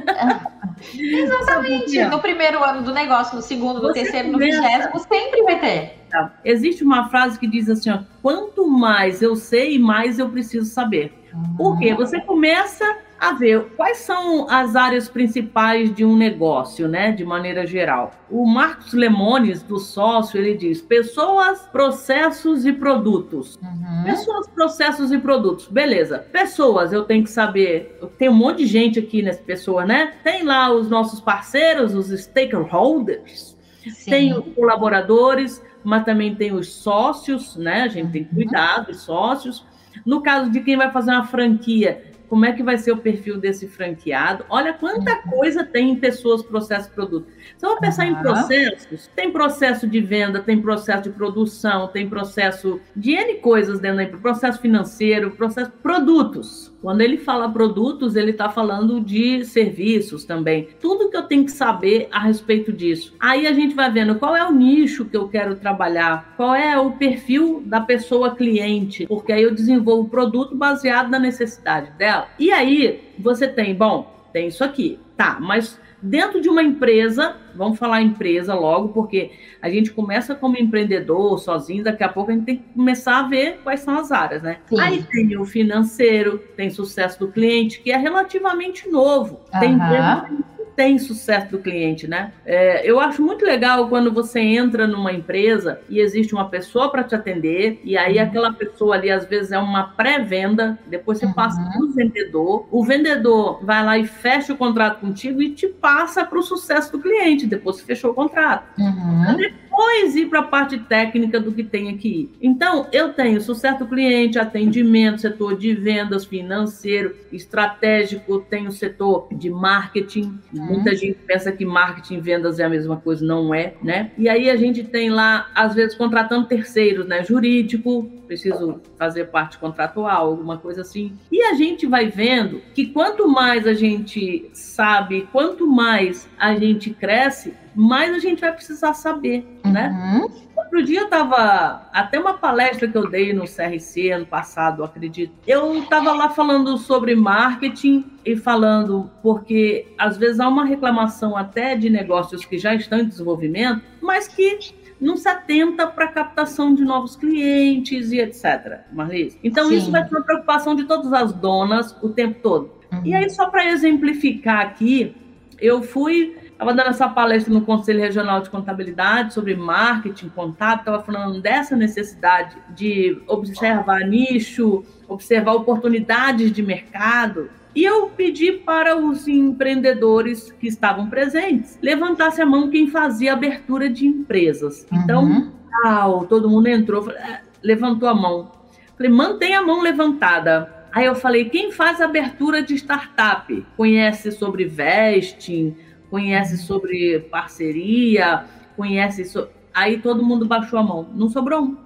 Exatamente. No primeiro ano do negócio, no segundo, no Você terceiro, no vigésimo, sempre vai ter. Existe uma frase que diz assim: ó, quanto mais eu sei, mais eu preciso saber. Uhum. Por quê? Você começa a ver quais são as áreas principais de um negócio, né, de maneira geral. O Marcos Lemones, do sócio, ele diz: pessoas, processos e produtos. Uhum. Pessoas, processos e produtos. Beleza. Pessoas, eu tenho que saber. Tem um monte de gente aqui nessa pessoa, né? Tem lá os nossos parceiros, os stakeholders. Sim. Tem os colaboradores, mas também tem os sócios, né? A gente tem que cuidar dos sócios. No caso de quem vai fazer uma franquia, como é que vai ser o perfil desse franqueado. Olha quanta uhum. coisa tem em pessoas, processos, produto. Se eu pensar uhum. em processos, tem processo de venda, tem processo de produção, tem processo de N coisas dentro da processo financeiro, processo produtos. Quando ele fala produtos, ele está falando de serviços também. Tudo que eu tenho que saber a respeito disso. Aí a gente vai vendo qual é o nicho que eu quero trabalhar, qual é o perfil da pessoa cliente, porque aí eu desenvolvo o produto baseado na necessidade dela. E aí você tem, bom, tem isso aqui, tá, mas dentro de uma empresa, vamos falar empresa logo, porque a gente começa como empreendedor, sozinho, daqui a pouco a gente tem que começar a ver quais são as áreas, né? Sim. Aí tem o financeiro, tem sucesso do cliente, que é relativamente novo. Tem empresa tem sucesso do cliente, né? É, eu acho muito legal quando você entra numa empresa e existe uma pessoa para te atender, e aí uhum. aquela pessoa ali às vezes é uma pré-venda, depois você uhum. passa para o vendedor, o vendedor vai lá e fecha o contrato contigo e te passa para o sucesso do cliente, depois você fechou o contrato. Uhum depois ir para a parte técnica do que tem aqui. Então, eu tenho sucesso cliente, atendimento, setor de vendas, financeiro, estratégico, tenho setor de marketing. Uhum. Muita gente pensa que marketing e vendas é a mesma coisa, não é, né? E aí a gente tem lá, às vezes, contratando terceiros, né? Jurídico, preciso fazer parte contratual, alguma coisa assim. E a gente vai vendo que quanto mais a gente sabe, quanto mais a gente cresce, mais a gente vai precisar saber, né? uhum. né? Outro dia eu estava, até uma palestra que eu dei no CRC ano passado, acredito. Eu estava lá falando sobre marketing e falando porque às vezes há uma reclamação até de negócios que já estão em desenvolvimento, mas que não se atenta para a captação de novos clientes e etc. Marlise. Então, Sim. isso vai ser uma preocupação de todas as donas o tempo todo. Uhum. E aí, só para exemplificar aqui, eu fui. Estava dando essa palestra no Conselho Regional de Contabilidade sobre marketing contábil, estava falando dessa necessidade de observar nicho, observar oportunidades de mercado. E eu pedi para os empreendedores que estavam presentes levantasse a mão quem fazia abertura de empresas. Então, uhum. Então, todo mundo entrou, é, levantou a mão. Falei, mantém a mão levantada. Aí eu falei, quem faz abertura de startup? Conhece sobre vesting, conhece sobre parceria, conhece. So... Aí todo mundo baixou a mão. Não sobrou um.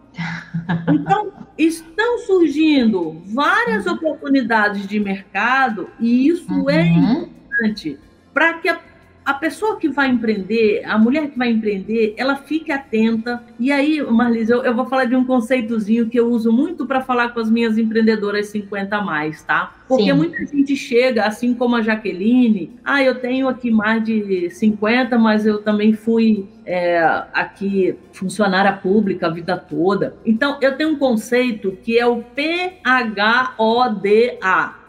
Então, estão surgindo várias oportunidades de mercado e isso é uhum. é importante para que a a pessoa que vai empreender, a mulher que vai empreender, ela fique atenta. E aí, Marlise, eu, eu vou falar de um conceitozinho que eu uso muito para falar com as minhas empreendedoras 50 a mais, tá? Porque Sim. muita gente chega, assim como a Jaqueline, ah, eu tenho aqui mais de 50, mas eu também fui é, aqui funcionária pública a vida toda. Então, eu tenho um conceito que é o P-H-O-D-A.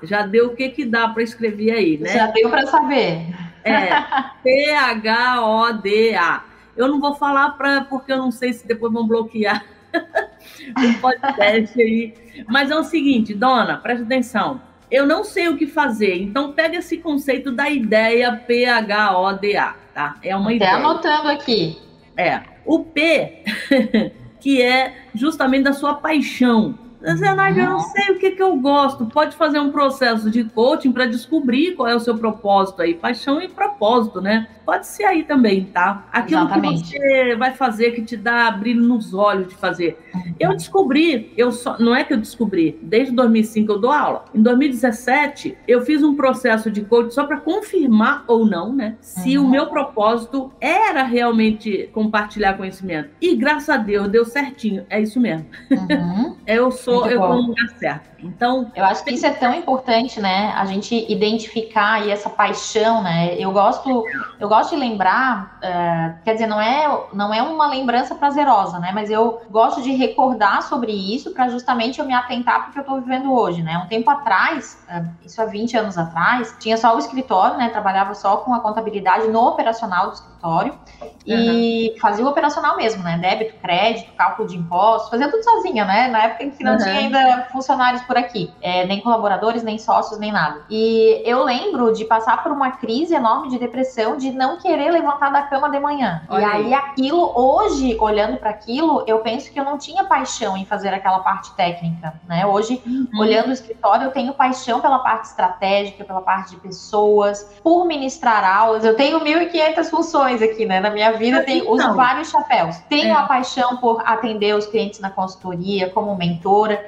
Já deu o que que dá para escrever aí, né? Já deu para saber. É, P-H-O-D-A. Eu não vou falar pra, porque eu não sei se depois vão bloquear o podcast aí. Mas é o seguinte, dona, presta atenção. Eu não sei o que fazer, então pega esse conceito da ideia P-H-O-D-A, tá? É uma Até ideia. anotando aqui. É. O P, que é justamente da sua paixão. Nádia, eu não sei o que, que eu gosto. Pode fazer um processo de coaching para descobrir qual é o seu propósito aí. Paixão e propósito, né? Pode ser aí também, tá? Aquilo Exatamente. que você vai fazer que te dá brilho nos olhos de fazer. Eu descobri, eu só, não é que eu descobri, desde 2005 eu dou aula. Em 2017, eu fiz um processo de coaching só para confirmar ou não, né? Se uhum. o meu propósito era realmente compartilhar conhecimento. E graças a Deus deu certinho. É isso mesmo. Uhum. eu sou, Muito eu tô no lugar certo. Então, eu acho que isso é tão importante, né? A gente identificar aí essa paixão, né? Eu gosto, eu gosto de lembrar, uh, quer dizer, não é, não é uma lembrança prazerosa, né? Mas eu gosto de recordar sobre isso para justamente eu me atentar porque eu estou vivendo hoje, né? Um tempo atrás, uh, isso há 20 anos atrás, tinha só o escritório, né? Trabalhava só com a contabilidade no operacional do escritório uhum. e fazia o operacional mesmo, né? Débito, crédito, cálculo de impostos, fazia tudo sozinha, né? Na época em que não uhum. tinha ainda funcionários por aqui, é, nem colaboradores, nem sócios, nem nada. E eu lembro de passar por uma crise enorme de depressão, de não querer levantar da cama de manhã. Olha e aí, aí aquilo, hoje, olhando para aquilo, eu penso que eu não tinha paixão em fazer aquela parte técnica, né? Hoje, uhum. olhando o escritório, eu tenho paixão pela parte estratégica, pela parte de pessoas, por ministrar aulas. Eu tenho 1.500 funções aqui, né? Na minha vida, tenho, uso vários chapéus. Tenho é. a paixão por atender os clientes na consultoria, como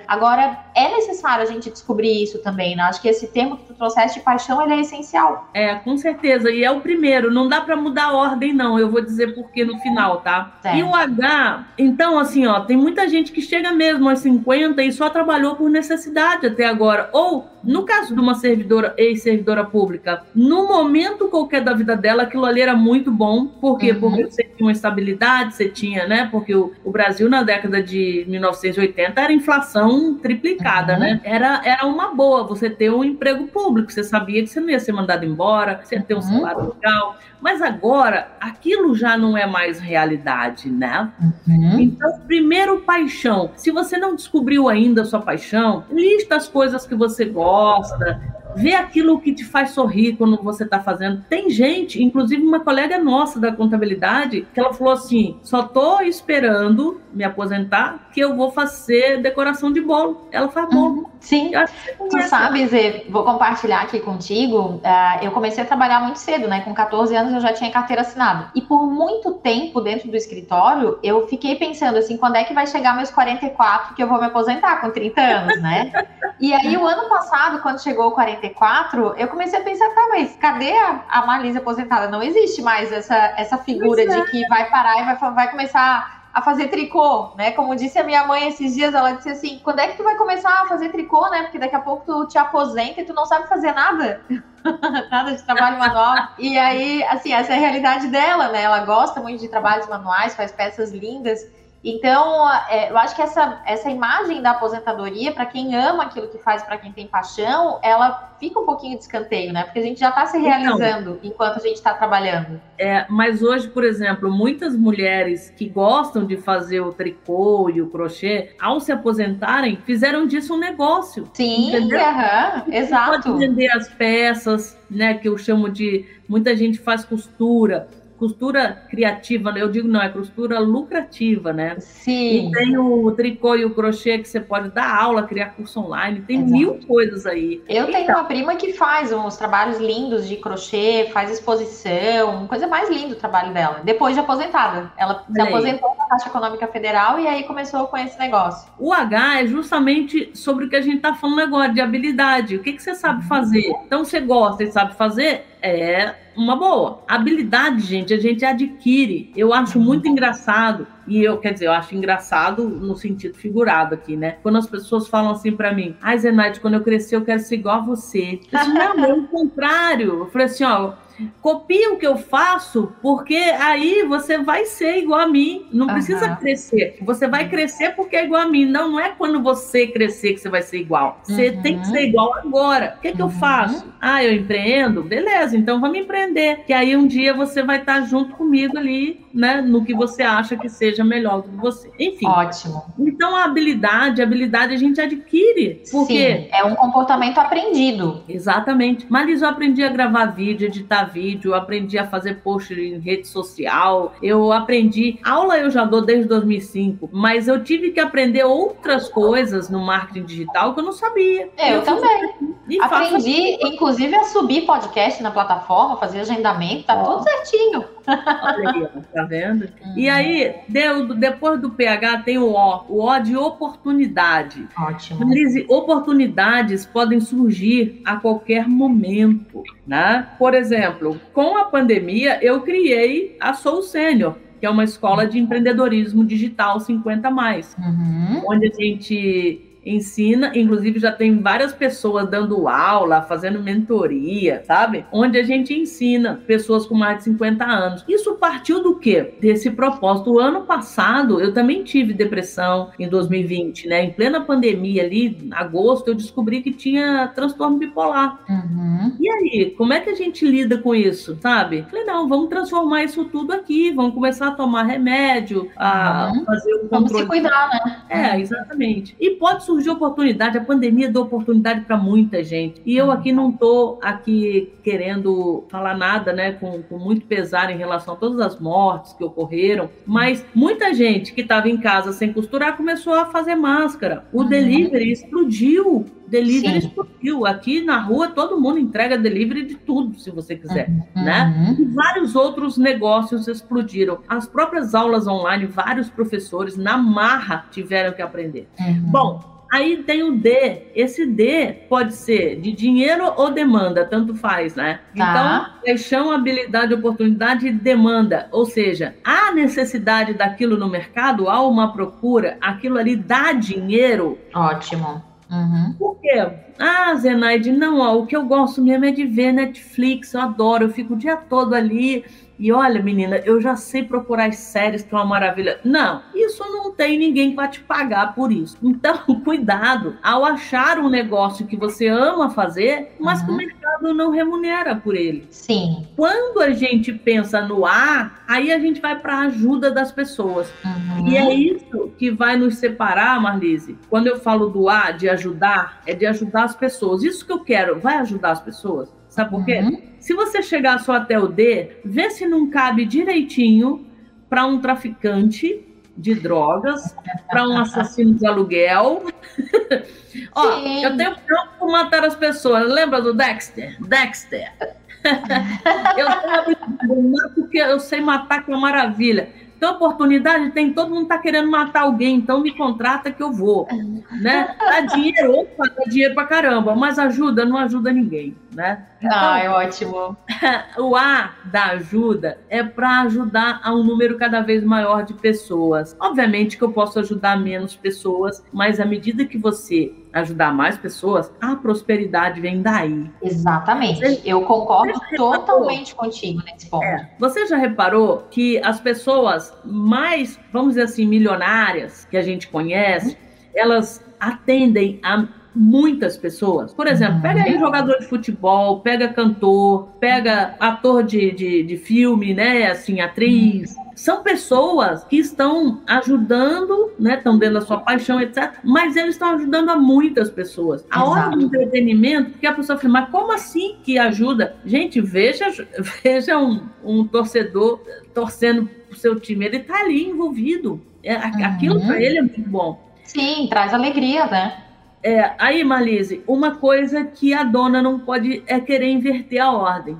Agora, é necessário a gente descobrir isso também, né? Acho que esse termo que tu trouxeste de paixão, ele é essencial. É, com certeza. E é o primeiro. Não dá para mudar a ordem, não. Eu vou dizer por que no final, tá? Certo. E o H, então, assim, ó, tem muita gente que chega mesmo aos 50 e só trabalhou por necessidade até agora. Ou, no caso de uma servidora, ex-servidora pública, no momento qualquer da vida dela, aquilo ali era muito bom. Por quê? Uhum. Porque você tinha uma estabilidade, você tinha, né? Porque o, o Brasil, na década de 1980, era inflação triplicada, uhum. né? né? Era, era uma boa você ter um emprego público, você sabia que você não ia ser mandado embora, você ia ter um uhum. salário legal. Mas agora, aquilo já não é mais realidade, né? Uhum. Então, primeiro, paixão. Se você não descobriu ainda a sua paixão, lista as coisas que você gosta, vê aquilo que te faz sorrir quando você está fazendo. Tem gente, inclusive uma colega nossa da contabilidade, que ela falou assim: só estou esperando me aposentar que eu vou fazer decoração de bolo. Ela faz bolo. Uhum. Sim. Tu sabes, Zê, vou compartilhar aqui contigo. Uh, eu comecei a trabalhar muito cedo, né? Com 14 anos eu já tinha carteira assinada. E por muito tempo dentro do escritório, eu fiquei pensando assim: quando é que vai chegar meus 44 que eu vou me aposentar com 30 anos, né? e aí, o ano passado, quando chegou o 44, eu comecei a pensar: tá, mas cadê a, a Marlise aposentada? Não existe mais essa, essa figura de que vai parar e vai, vai começar a fazer tricô, né? Como disse a minha mãe esses dias, ela disse assim: quando é que tu vai começar a fazer tricô, né? Porque daqui a pouco tu te aposenta e tu não sabe fazer nada. nada de trabalho manual. E aí, assim, essa é a realidade dela, né? Ela gosta muito de trabalhos manuais, faz peças lindas. Então, é, eu acho que essa, essa imagem da aposentadoria, para quem ama aquilo que faz, para quem tem paixão, ela fica um pouquinho de escanteio, né? Porque a gente já está se então. realizando então, enquanto a gente está trabalhando. É, mas hoje, por exemplo, muitas mulheres que gostam de fazer o tricô e o crochê, ao se aposentarem, fizeram disso um negócio. Sim, uhum, exato. Pode vender as peças, né? Que eu chamo de. Muita gente faz costura costura criativa, né? eu digo não, é costura lucrativa, né? Sim. E tem o tricô e o crochê que você pode dar aula, criar curso online, tem Exato. mil coisas aí. Eu então, tenho uma prima que faz uns trabalhos lindos de crochê, faz exposição, coisa mais linda o trabalho dela. Depois de aposentada. Ela se aposentou na Caixa Econômica Federal e aí começou com esse negócio. O H é justamente sobre o que a gente está falando agora, de habilidade. O que, que você sabe fazer? Então, você gosta e sabe fazer? É uma boa. Habilidade, gente, a gente adquire. Eu acho muito engraçado, e eu, quer dizer, eu acho engraçado no sentido figurado aqui, né? Quando as pessoas falam assim para mim, ai, Zenaide, quando eu crescer eu quero ser igual a você. Eu disse, não, é o contrário. Eu falei assim, ó, Copia o que eu faço, porque aí você vai ser igual a mim. Não uhum. precisa crescer. Você vai crescer porque é igual a mim. Não, não é quando você crescer que você vai ser igual. Você uhum. tem que ser igual agora. O que, é que eu uhum. faço? Ah, eu empreendo? Beleza, então vamos empreender. Que aí um dia você vai estar junto comigo ali, né? No que você acha que seja melhor do que você. Enfim. Ótimo. Então a habilidade, a habilidade a gente adquire. Porque Sim, é um comportamento aprendido. Exatamente. Mas eu aprendi a gravar vídeo, editar vídeo, aprendi a fazer post em rede social, eu aprendi. Aula eu já dou desde 2005, mas eu tive que aprender outras coisas no marketing digital que eu não sabia. Eu, eu também. Aprendi, faço... inclusive, a subir podcast na plataforma, fazer agendamento, tá oh. tudo certinho. Olha aí, tá vendo? Uhum. E aí, deu, depois do PH tem o O, o O de oportunidade. Ótimo. Lise, oportunidades podem surgir a qualquer momento, né? Por exemplo, com a pandemia, eu criei a Soul Sênior, que é uma escola de empreendedorismo digital 50 mais, uhum. onde a gente ensina, inclusive já tem várias pessoas dando aula, fazendo mentoria, sabe? Onde a gente ensina pessoas com mais de 50 anos. Isso partiu do quê? Desse propósito. O ano passado eu também tive depressão em 2020, né? Em plena pandemia ali, em agosto, eu descobri que tinha transtorno bipolar. Uhum. E aí, como é que a gente lida com isso, sabe? Falei, não, vamos transformar isso tudo aqui, vamos começar a tomar remédio, a uhum. fazer o controle. Vamos se cuidar, né? É, exatamente. E pode surgir surgiu oportunidade, a pandemia deu oportunidade para muita gente. E eu aqui não estou aqui querendo falar nada, né, com, com muito pesar em relação a todas as mortes que ocorreram, mas muita gente que estava em casa sem costurar começou a fazer máscara. O uhum. delivery explodiu. Delivery Sim. explodiu. Aqui na rua todo mundo entrega delivery de tudo, se você quiser, uhum. né? E vários outros negócios explodiram. As próprias aulas online, vários professores na marra tiveram que aprender. Uhum. Bom, Aí tem o D. Esse D pode ser de dinheiro ou demanda, tanto faz, né? Tá. Então, paixão, habilidade, oportunidade e demanda. Ou seja, há necessidade daquilo no mercado, há uma procura, aquilo ali dá dinheiro. Ótimo. Uhum. Por quê? Ah, Zenaide, não, ó, o que eu gosto mesmo é de ver Netflix, eu adoro, eu fico o dia todo ali e olha, menina, eu já sei procurar as séries que é uma maravilha. Não, isso não tem ninguém para te pagar por isso. Então, cuidado ao achar um negócio que você ama fazer, mas uhum. que o mercado não remunera por ele. Sim. Quando a gente pensa no A, aí a gente vai para a ajuda das pessoas. Uhum. E é isso que vai nos separar, Marlise. Quando eu falo do A, de ajudar, é de ajudar as pessoas. Isso que eu quero, vai ajudar as pessoas? Sabe por quê? Uhum. Se você chegar só até o D, vê se não cabe direitinho para um traficante de drogas, para um assassino de aluguel. Ó, Sim. eu tenho pronto para matar as pessoas. Lembra do Dexter? Dexter. eu tenho porque eu sei matar que é uma maravilha. Então, oportunidade tem, todo mundo está querendo matar alguém, então me contrata que eu vou. Né? Dá dinheiro, opa, dá dinheiro pra caramba, mas ajuda, não ajuda ninguém. Né? Ah, é ótimo. O A da ajuda é para ajudar a um número cada vez maior de pessoas. Obviamente que eu posso ajudar menos pessoas, mas à medida que você ajudar mais pessoas, a prosperidade vem daí. Exatamente. Você, eu concordo totalmente contigo nesse ponto. É. Você já reparou que as pessoas mais, vamos dizer assim, milionárias que a gente conhece, elas atendem a muitas pessoas. Por exemplo, pega aí jogador de futebol, pega cantor, pega ator de, de, de filme, né? Assim, atriz. São pessoas que estão ajudando, né? Estão dando a sua paixão, etc. Mas eles estão ajudando a muitas pessoas. A Exato. hora do entretenimento, que a pessoa fala, mas como assim que ajuda? Gente, veja, veja um, um torcedor torcendo pro seu time. Ele tá ali envolvido. É, aquilo Uhum. para ele é muito bom. Sim, traz alegria, né? É, aí, Malise, uma coisa que a dona não pode é querer inverter a ordem.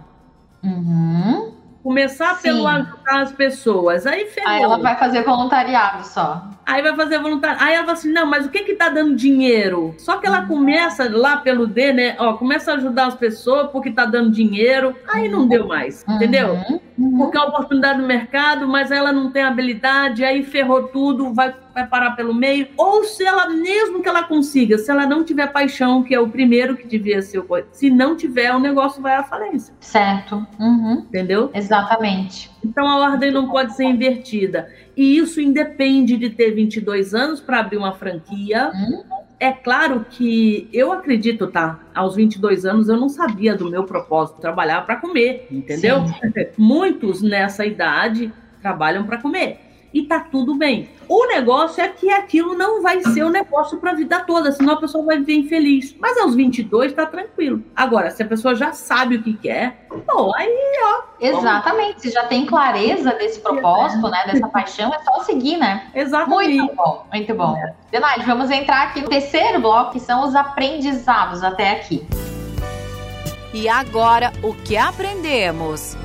Uhum. Começar Sim. pelo ajudar as pessoas. Aí ferrou. Aí ela vai fazer voluntariado só. Aí vai fazer voluntário. Aí ela fala assim: não, mas o que que tá dando dinheiro? Só que ela começa lá pelo D, né? Ó, começa a ajudar as pessoas porque tá dando dinheiro. Aí não deu mais, entendeu? Uhum. Uhum. Porque é oportunidade no mercado, mas ela não tem habilidade, aí ferrou tudo, vai, vai parar pelo meio. Ou se ela, mesmo que ela consiga, se ela não tiver paixão, que é o primeiro que devia ser o se não tiver, o negócio vai à falência, Certo. Uhum. entendeu? Exatamente. Então a ordem não pode ser invertida. E isso independe de ter 22 anos para abrir uma franquia. Hum. É claro que eu acredito, tá? Aos 22 anos eu não sabia do meu propósito, trabalhar para comer, entendeu? Muitos nessa idade trabalham para comer. E tá tudo bem. O negócio é que aquilo não vai ser o negócio para a vida toda, senão a pessoa vai viver infeliz. Mas aos 22 tá tranquilo. Agora, se a pessoa já sabe o que quer, pô, aí Exatamente. Se já tem clareza desse propósito, né? Dessa paixão, é só seguir, né? exatamente. Muito bom, muito bom. Denise, vamos entrar aqui no terceiro bloco, que são os aprendizados até aqui. E agora, o que aprendemos?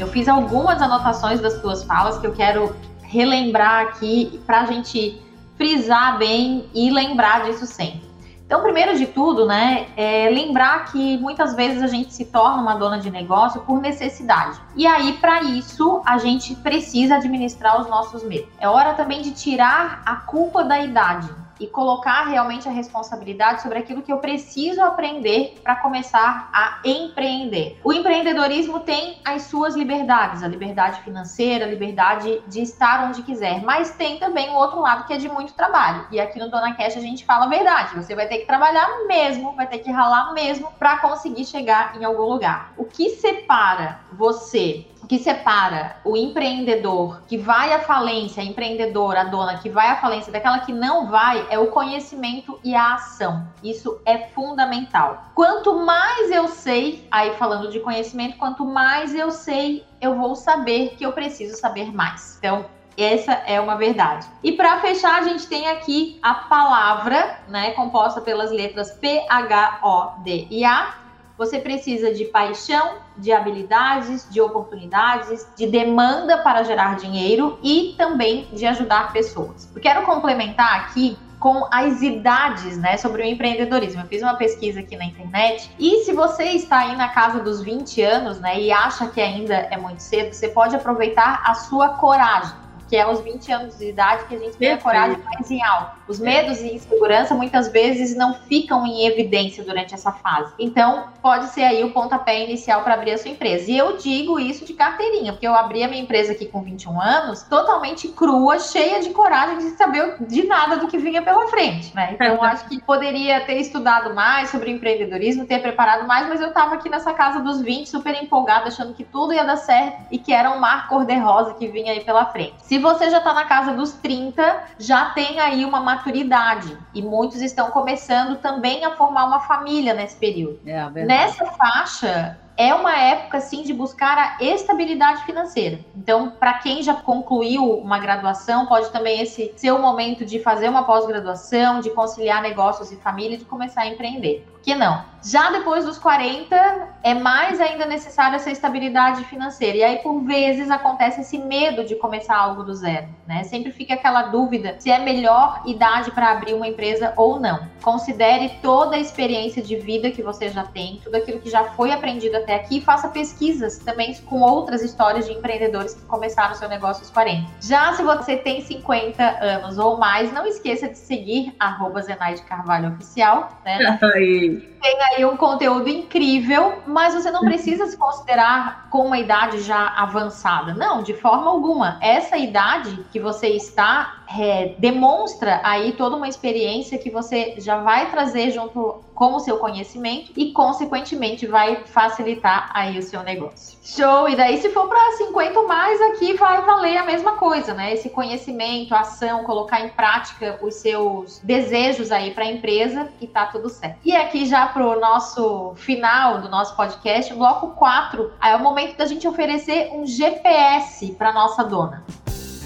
Eu fiz algumas anotações das tuas falas que eu quero relembrar aqui para a gente frisar bem e lembrar disso sempre. Então, primeiro de tudo, né, é lembrar que muitas vezes a gente se torna uma dona de negócio por necessidade. E aí, para isso, a gente precisa administrar os nossos medos. É hora também de tirar a culpa da idade e colocar realmente a responsabilidade sobre aquilo que eu preciso aprender para começar a empreender. O empreendedorismo tem as suas liberdades, a liberdade financeira, a liberdade de estar onde quiser, mas tem também o outro lado que é de muito trabalho. E aqui no Dona Cash a gente fala a verdade, você vai ter que trabalhar mesmo, vai ter que ralar mesmo para conseguir chegar em algum lugar. O que separa você o que separa o empreendedor que vai à falência, a empreendedora, a dona que vai à falência, daquela que não vai, é o conhecimento e a ação. Isso é fundamental. Quanto mais eu sei, aí falando de conhecimento, quanto mais eu sei, eu vou saber que eu preciso saber mais. Então, essa é uma verdade. E para fechar, a gente tem aqui a palavra, né, composta pelas letras P, H, O, D e A. Você precisa de paixão, de habilidades, de oportunidades, de demanda para gerar dinheiro e também de ajudar pessoas. Eu quero complementar aqui com as idades, né, sobre o empreendedorismo. Eu fiz uma pesquisa aqui na internet e se você está aí na casa dos 20 anos, né, e acha que ainda é muito cedo, você pode aproveitar a sua coragem, que é aos 20 anos de idade que a gente tem a coragem mais em alta. Os medos e insegurança muitas vezes não ficam em evidência durante essa fase. Então, pode ser aí o pontapé inicial para abrir a sua empresa. E eu digo isso de carteirinha, porque eu abri a minha empresa aqui com 21 anos, totalmente crua, cheia de coragem de saber de nada do que vinha pela frente, né? Então, acho que poderia ter estudado mais sobre empreendedorismo, ter preparado mais, mas eu tava aqui nessa casa dos 20, super empolgada, achando que tudo ia dar certo e que era um mar cor-de-rosa que vinha aí pela frente. Se você já tá na casa dos 30, já tem aí uma maturidade. E muitos estão começando também a formar uma família nesse período. É verdade. Nessa faixa é uma época assim de buscar a estabilidade financeira. Então, para quem já concluiu uma graduação, pode também esse ser o momento de fazer uma pós-graduação, de conciliar negócios e família, de começar a empreender. Que não? Já depois dos 40, é mais ainda necessária essa estabilidade financeira. E aí, por vezes, acontece esse medo de começar algo do zero, né? Sempre fica aquela dúvida se é melhor idade para abrir uma empresa ou não. Considere toda a experiência de vida que você já tem, tudo aquilo que já foi aprendido até aqui, e faça pesquisas também com outras histórias de empreendedores que começaram seu negócio aos 40. Já se você tem 50 anos ou mais, não esqueça de seguir arroba Zenaide Carvalho Oficial, né? Aí, Tem aí um conteúdo incrível, mas você não precisa se considerar com uma idade já avançada. Não, de forma alguma. Essa idade que você está é, demonstra aí toda uma experiência que você já vai trazer junto com o seu conhecimento e, consequentemente, vai facilitar aí o seu negócio. Show! E daí, se for para 50 mais, aqui vai valer a mesma coisa, né? Esse conhecimento, ação, colocar em prática os seus desejos aí para a empresa e tá tudo certo. E aqui já pro nosso final do nosso podcast, bloco 4, aí é o momento da gente oferecer um GPS para nossa dona.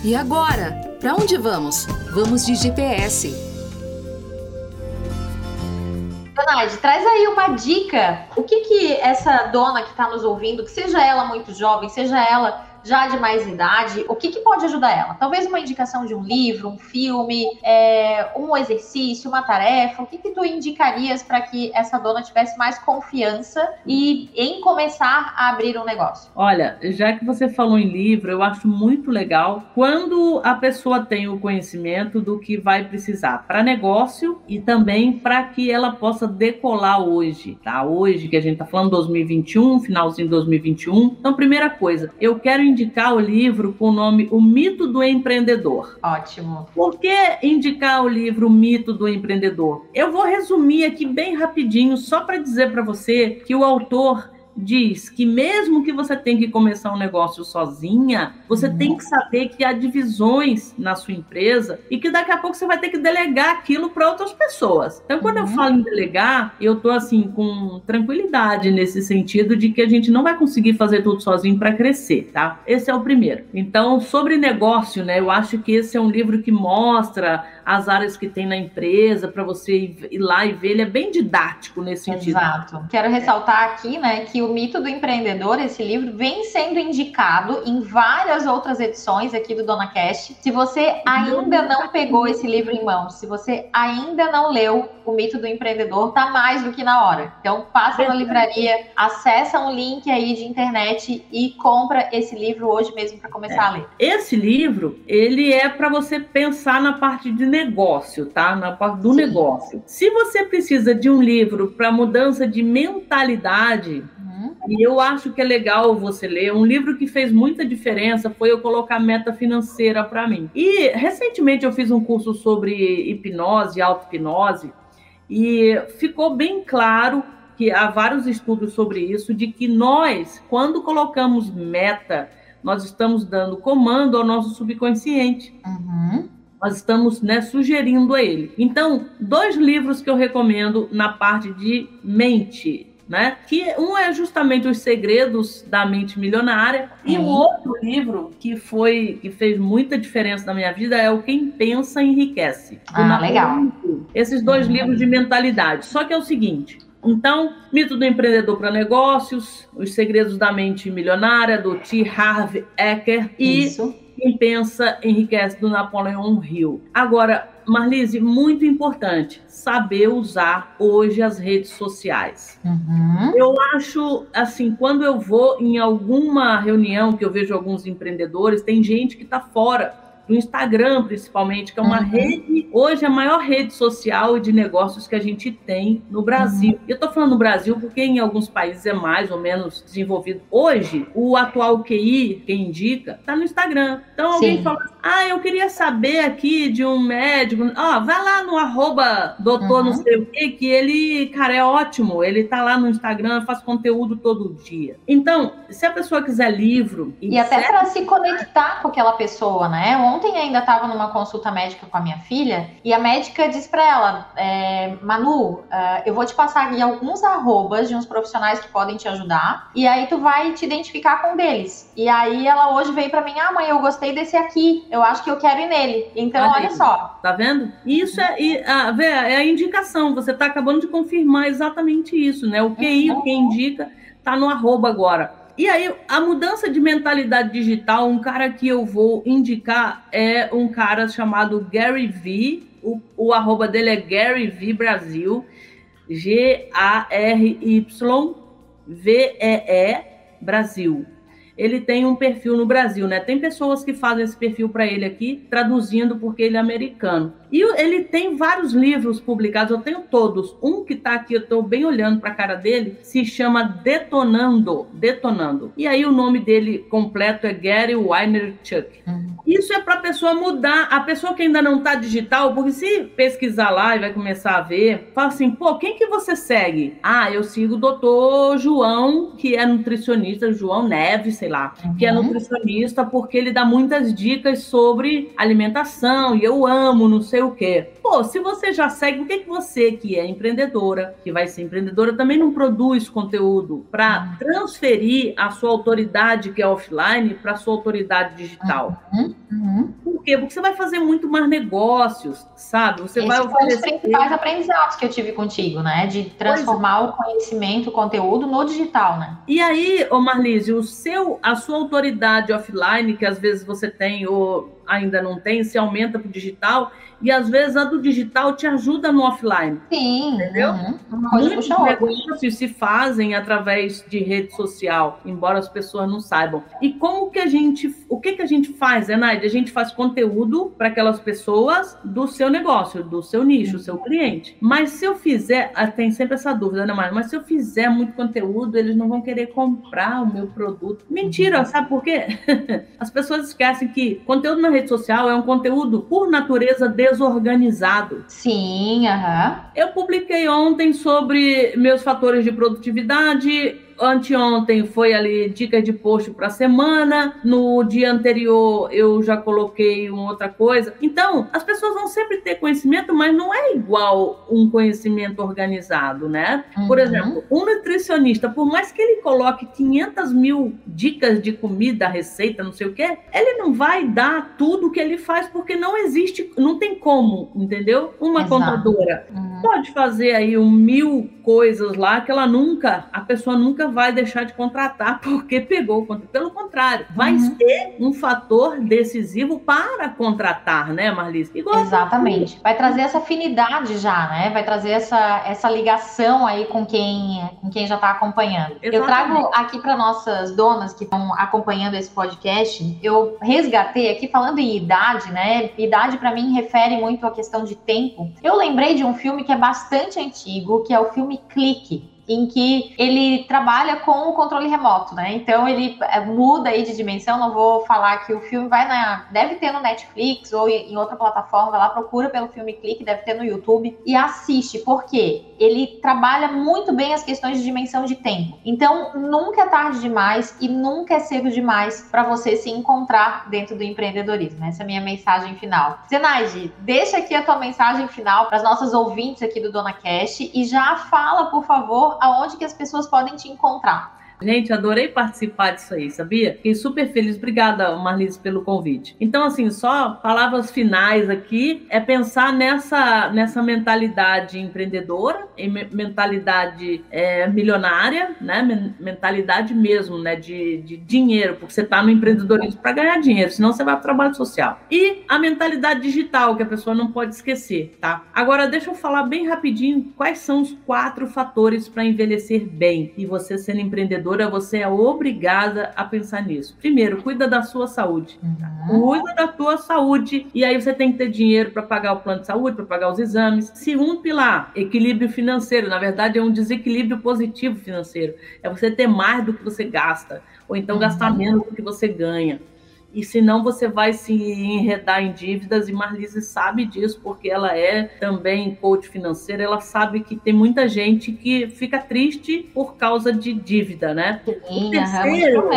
E agora? Para onde vamos? Vamos de GPS. Ed, traz aí uma dica. O que que essa dona que está nos ouvindo, que seja ela muito jovem, seja ela já de mais idade, o que, que pode ajudar ela? Talvez uma indicação de um livro, um filme, é, um exercício, uma tarefa. O que, que tu indicarias para que essa dona tivesse mais confiança e em começar a abrir um negócio? Olha, já que você falou em livro, eu acho muito legal quando a pessoa tem o conhecimento do que vai precisar para negócio e também para que ela possa decolar hoje, tá? Hoje que a gente tá falando 2021, finalzinho de 2021. Então, primeira coisa, eu quero indicar o livro com o nome O Mito do Empreendedor. Ótimo. Por que indicar o livro O Mito do Empreendedor? Eu vou resumir aqui bem rapidinho, só para dizer para você que o autor diz que mesmo que você tenha que começar um negócio sozinha, você uhum. tem que saber que há divisões na sua empresa e que daqui a pouco você vai ter que delegar aquilo para outras pessoas. Então, quando uhum. eu falo em delegar, eu tô assim com tranquilidade nesse sentido de que a gente não vai conseguir fazer tudo sozinho para crescer, tá? Esse é o primeiro. Então, sobre negócio, né? Eu acho que esse é um livro que mostra as áreas que tem na empresa para você ir lá e ver. Ele é bem didático nesse sentido. Exato. Quero ressaltar aqui, né, que o Mito do Empreendedor, esse livro, vem sendo indicado em várias outras edições aqui do Dona Cash. Se você ainda não pegou esse livro em mãos, se você ainda não leu o Mito do Empreendedor, tá mais do que na hora. Então passa na livraria, acessa um link aí de internet e compra esse livro hoje mesmo para começar é. a ler. Esse livro, ele é para você pensar na parte de negócio, tá? Na parte do Sim. negócio. Se você precisa de um livro para mudança de mentalidade, e eu acho que é legal você ler. Um livro que fez muita diferença foi eu colocar meta financeira para mim. E recentemente eu fiz um curso sobre hipnose, auto-hipnose, e ficou bem claro que há vários estudos sobre isso, de que nós, quando colocamos meta, nós estamos dando comando ao nosso subconsciente. Uhum. Nós estamos né, sugerindo a ele. Então, dois livros que eu recomendo na parte de mente né? Que um é justamente os segredos da mente milionária e o uhum. outro livro que foi que fez muita diferença na minha vida é o Quem Pensa Enriquece. Ah, legal. Esses dois uhum. livros de mentalidade. Só que é o seguinte, então, Mito do Empreendedor para Negócios, Os Segredos da Mente Milionária, do T. Harv Eker e Isso. Quem Pensa Enriquece, do Napoleão Hill. Agora, Marlise, muito importante saber usar hoje as redes sociais. Uhum. Eu acho, assim, quando eu vou em alguma reunião que eu vejo alguns empreendedores, tem gente que está fora do Instagram, principalmente, que é uma uhum. rede, hoje a maior rede social de negócios que a gente tem no Brasil. Uhum. Eu estou falando no Brasil porque em alguns países é mais ou menos desenvolvido. Hoje, o atual QI, quem indica, está no Instagram. Então alguém Sim. fala assim, ah, eu queria saber aqui de um médico. Ó, oh, vai lá no arroba doutor uhum. não sei o quê, que ele, cara, é ótimo. Ele tá lá no Instagram, faz conteúdo todo dia. Então, se a pessoa quiser livro... E até para se conectar com aquela pessoa, né? Ontem ainda estava numa consulta médica com a minha filha e a médica disse para ela: é, Manu, uh, eu vou te passar aqui alguns arrobas de uns profissionais que podem te ajudar e aí tu vai te identificar com um deles. E aí ela hoje veio para mim: Ah, mãe, eu gostei desse aqui, eu acho que eu quero ir nele. Então, olha só. Tá vendo? Isso é, a, é a indicação, você está acabando de confirmar exatamente isso, né? O QI, uhum. o que indica, tá no arroba agora. E aí, a mudança de mentalidade digital, um cara que eu vou indicar é um cara chamado Gary V. O, o arroba dele é Gary V Brasil. G-A-R-Y-V-E-E Brasil. Ele tem um perfil no Brasil, né? Tem pessoas que fazem esse perfil para ele aqui, traduzindo porque ele é americano. E ele tem vários livros publicados, eu tenho todos. Um que está aqui, eu estou bem olhando para a cara dele, se chama Detonando. Detonando. E aí o nome dele completo é Gary Vaynerchuk. Uhum. Isso é para a pessoa mudar, a pessoa que ainda não está digital, porque se pesquisar lá e vai começar a ver, fala assim, pô, quem que você segue? Ah, eu sigo o doutor João, que é nutricionista, João Neves, sei lá, uhum. que é uhum. nutricionista porque ele dá muitas dicas sobre alimentação e eu amo, não sei o quê. Pô, se você já segue, por que, que você, que é empreendedora, que vai ser empreendedora, também não produz conteúdo para uhum. transferir a sua autoridade, que é offline, para a sua autoridade digital? Uhum. Uhum. Por quê? Porque você vai fazer muito mais negócios, sabe? Você Esse vai oferecer... foi um dos principais aprendizados que eu tive contigo, né? De transformar é. o conhecimento, o conteúdo no digital, né? E aí, ô Marlise, o seu, a sua autoridade offline, que às vezes você tem, ou ainda não tem, se aumenta para o digital, e às vezes a do digital te ajuda no offline. Sim. Entendeu? Uhum. Muitos negócios se fazem através de rede social, embora as pessoas não saibam. E como que a gente, o que que a gente faz, Enaide? A gente faz conteúdo para aquelas pessoas do seu negócio, do seu nicho, do seu cliente. Mas se eu fizer, ah, tem sempre essa dúvida, né, Mas se eu fizer muito conteúdo, eles não vão querer comprar o meu produto. Mentira, uhum. sabe por quê? As pessoas esquecem que conteúdo na rede social é um conteúdo, por natureza, desorganizado. Sim, aham. Eu publiquei ontem sobre meus fatores de produtividade anteontem foi ali dica de post para a semana, no dia anterior eu já coloquei uma outra coisa. Então, as pessoas vão sempre ter conhecimento, mas não é igual um conhecimento organizado, né? Uhum. Por exemplo, um nutricionista, por mais que ele coloque 500 mil dicas de comida, receita, não sei o que, ele não vai dar tudo que ele faz porque não existe, não tem como, entendeu? Uma Exato. contadora uhum. pode fazer aí um mil coisas lá que ela nunca, a pessoa nunca vai deixar de contratar porque pegou o contrato. Pelo contrário, vai uhum. ser um fator decisivo para contratar, né, Marlise? Igual Exatamente. Vai trazer essa afinidade já, né? Vai trazer essa, essa ligação aí com quem, com quem já está acompanhando. Exatamente. Eu trago aqui para nossas donas que estão acompanhando esse podcast, eu resgatei aqui falando em idade, né? Idade para mim refere muito à questão de tempo. Eu lembrei de um filme que é bastante antigo, que é o filme Clique em que ele trabalha com o controle remoto, né? Então ele é, muda aí de dimensão. Não vou falar que o filme vai na, deve ter no Netflix ou em outra plataforma. Lá procura pelo filme Clique, deve ter no YouTube e assiste. Por quê? Ele trabalha muito bem as questões de dimensão de tempo. Então nunca é tarde demais e nunca é cedo demais para você se encontrar dentro do empreendedorismo. Essa é a minha mensagem final. Zenaide, deixa aqui a tua mensagem final para as nossas ouvintes aqui do Dona Cash e já fala, por favor, aonde que as pessoas podem te encontrar. Gente, adorei participar disso aí, sabia? Fiquei super feliz. Obrigada, Marlise, pelo convite. Então, assim, só palavras finais aqui é pensar nessa, nessa mentalidade empreendedora, em mentalidade é, milionária, né? Mentalidade mesmo, né? De, de dinheiro, porque você está no empreendedorismo para ganhar dinheiro, senão você vai para o trabalho social. E a mentalidade digital, que a pessoa não pode esquecer, tá? Agora, deixa eu falar bem rapidinho quais são os quatro fatores para envelhecer bem e você sendo empreendedor empreendedora, você é obrigada a pensar nisso. Primeiro, cuida da sua saúde. Uhum. Cuida da tua saúde. E aí você tem que ter dinheiro para pagar o plano de saúde, para pagar os exames. Segundo pilar, equilíbrio financeiro. Na verdade, é um desequilíbrio positivo financeiro. É você ter mais do que você gasta, ou então uhum. gastar menos do que você ganha e senão você vai se enredar em dívidas, e Marlise sabe disso, porque ela é também coach financeira, ela sabe que tem muita gente que fica triste por causa de dívida, né? Sim, o terceiro,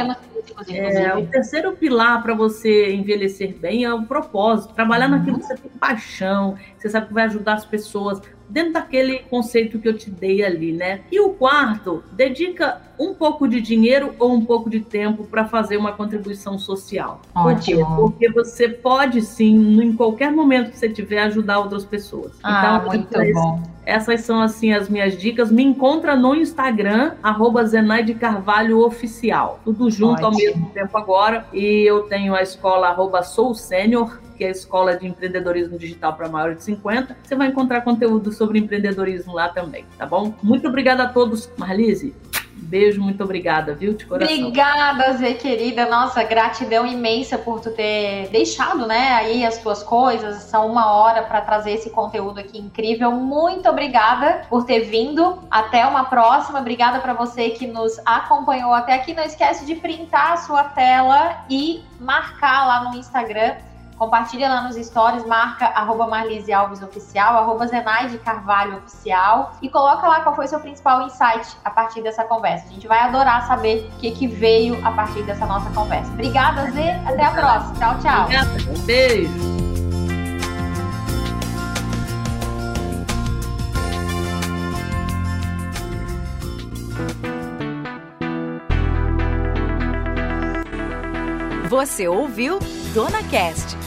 é, o terceiro pilar para você envelhecer bem é o propósito, trabalhar uhum. naquilo que você tem paixão, você sabe que vai ajudar as pessoas, dentro daquele conceito que eu te dei ali, né? E o quarto, dedica um pouco de dinheiro ou um pouco de tempo para fazer uma contribuição social. Ótimo. Por Porque você pode sim, em qualquer momento que você tiver, ajudar outras pessoas. Ah, então, muito bom. Essas são assim as minhas dicas. Me encontra no Instagram, arroba Zenaide Carvalho Oficial. Tudo junto Ótimo. ao mesmo tempo agora. E eu tenho a escola arroba Sou Sênior, que é a Escola de Empreendedorismo Digital para maiores de 50. Você vai encontrar conteúdo sobre empreendedorismo lá também, tá bom? Muito obrigada a todos. Marlise, Beijo, muito obrigada, viu? De coração. Obrigada, Zê, querida. Nossa, gratidão imensa por tu ter deixado, né, aí as tuas coisas. São uma hora para trazer esse conteúdo aqui incrível. Muito obrigada por ter vindo. Até uma próxima. Obrigada para você que nos acompanhou até aqui. Não esquece de printar a sua tela e marcar lá no Instagram Compartilha lá nos stories, marca arroba Marlise Alves Oficial, arroba Zenaide Carvalho Oficial e coloca lá qual foi seu principal insight a partir dessa conversa. A gente vai adorar saber o que, que veio a partir dessa nossa conversa. Obrigada, Zê. Até a próxima. Tchau, tchau. Obrigada. Beijo. Você ouviu Dona Cast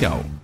comercial.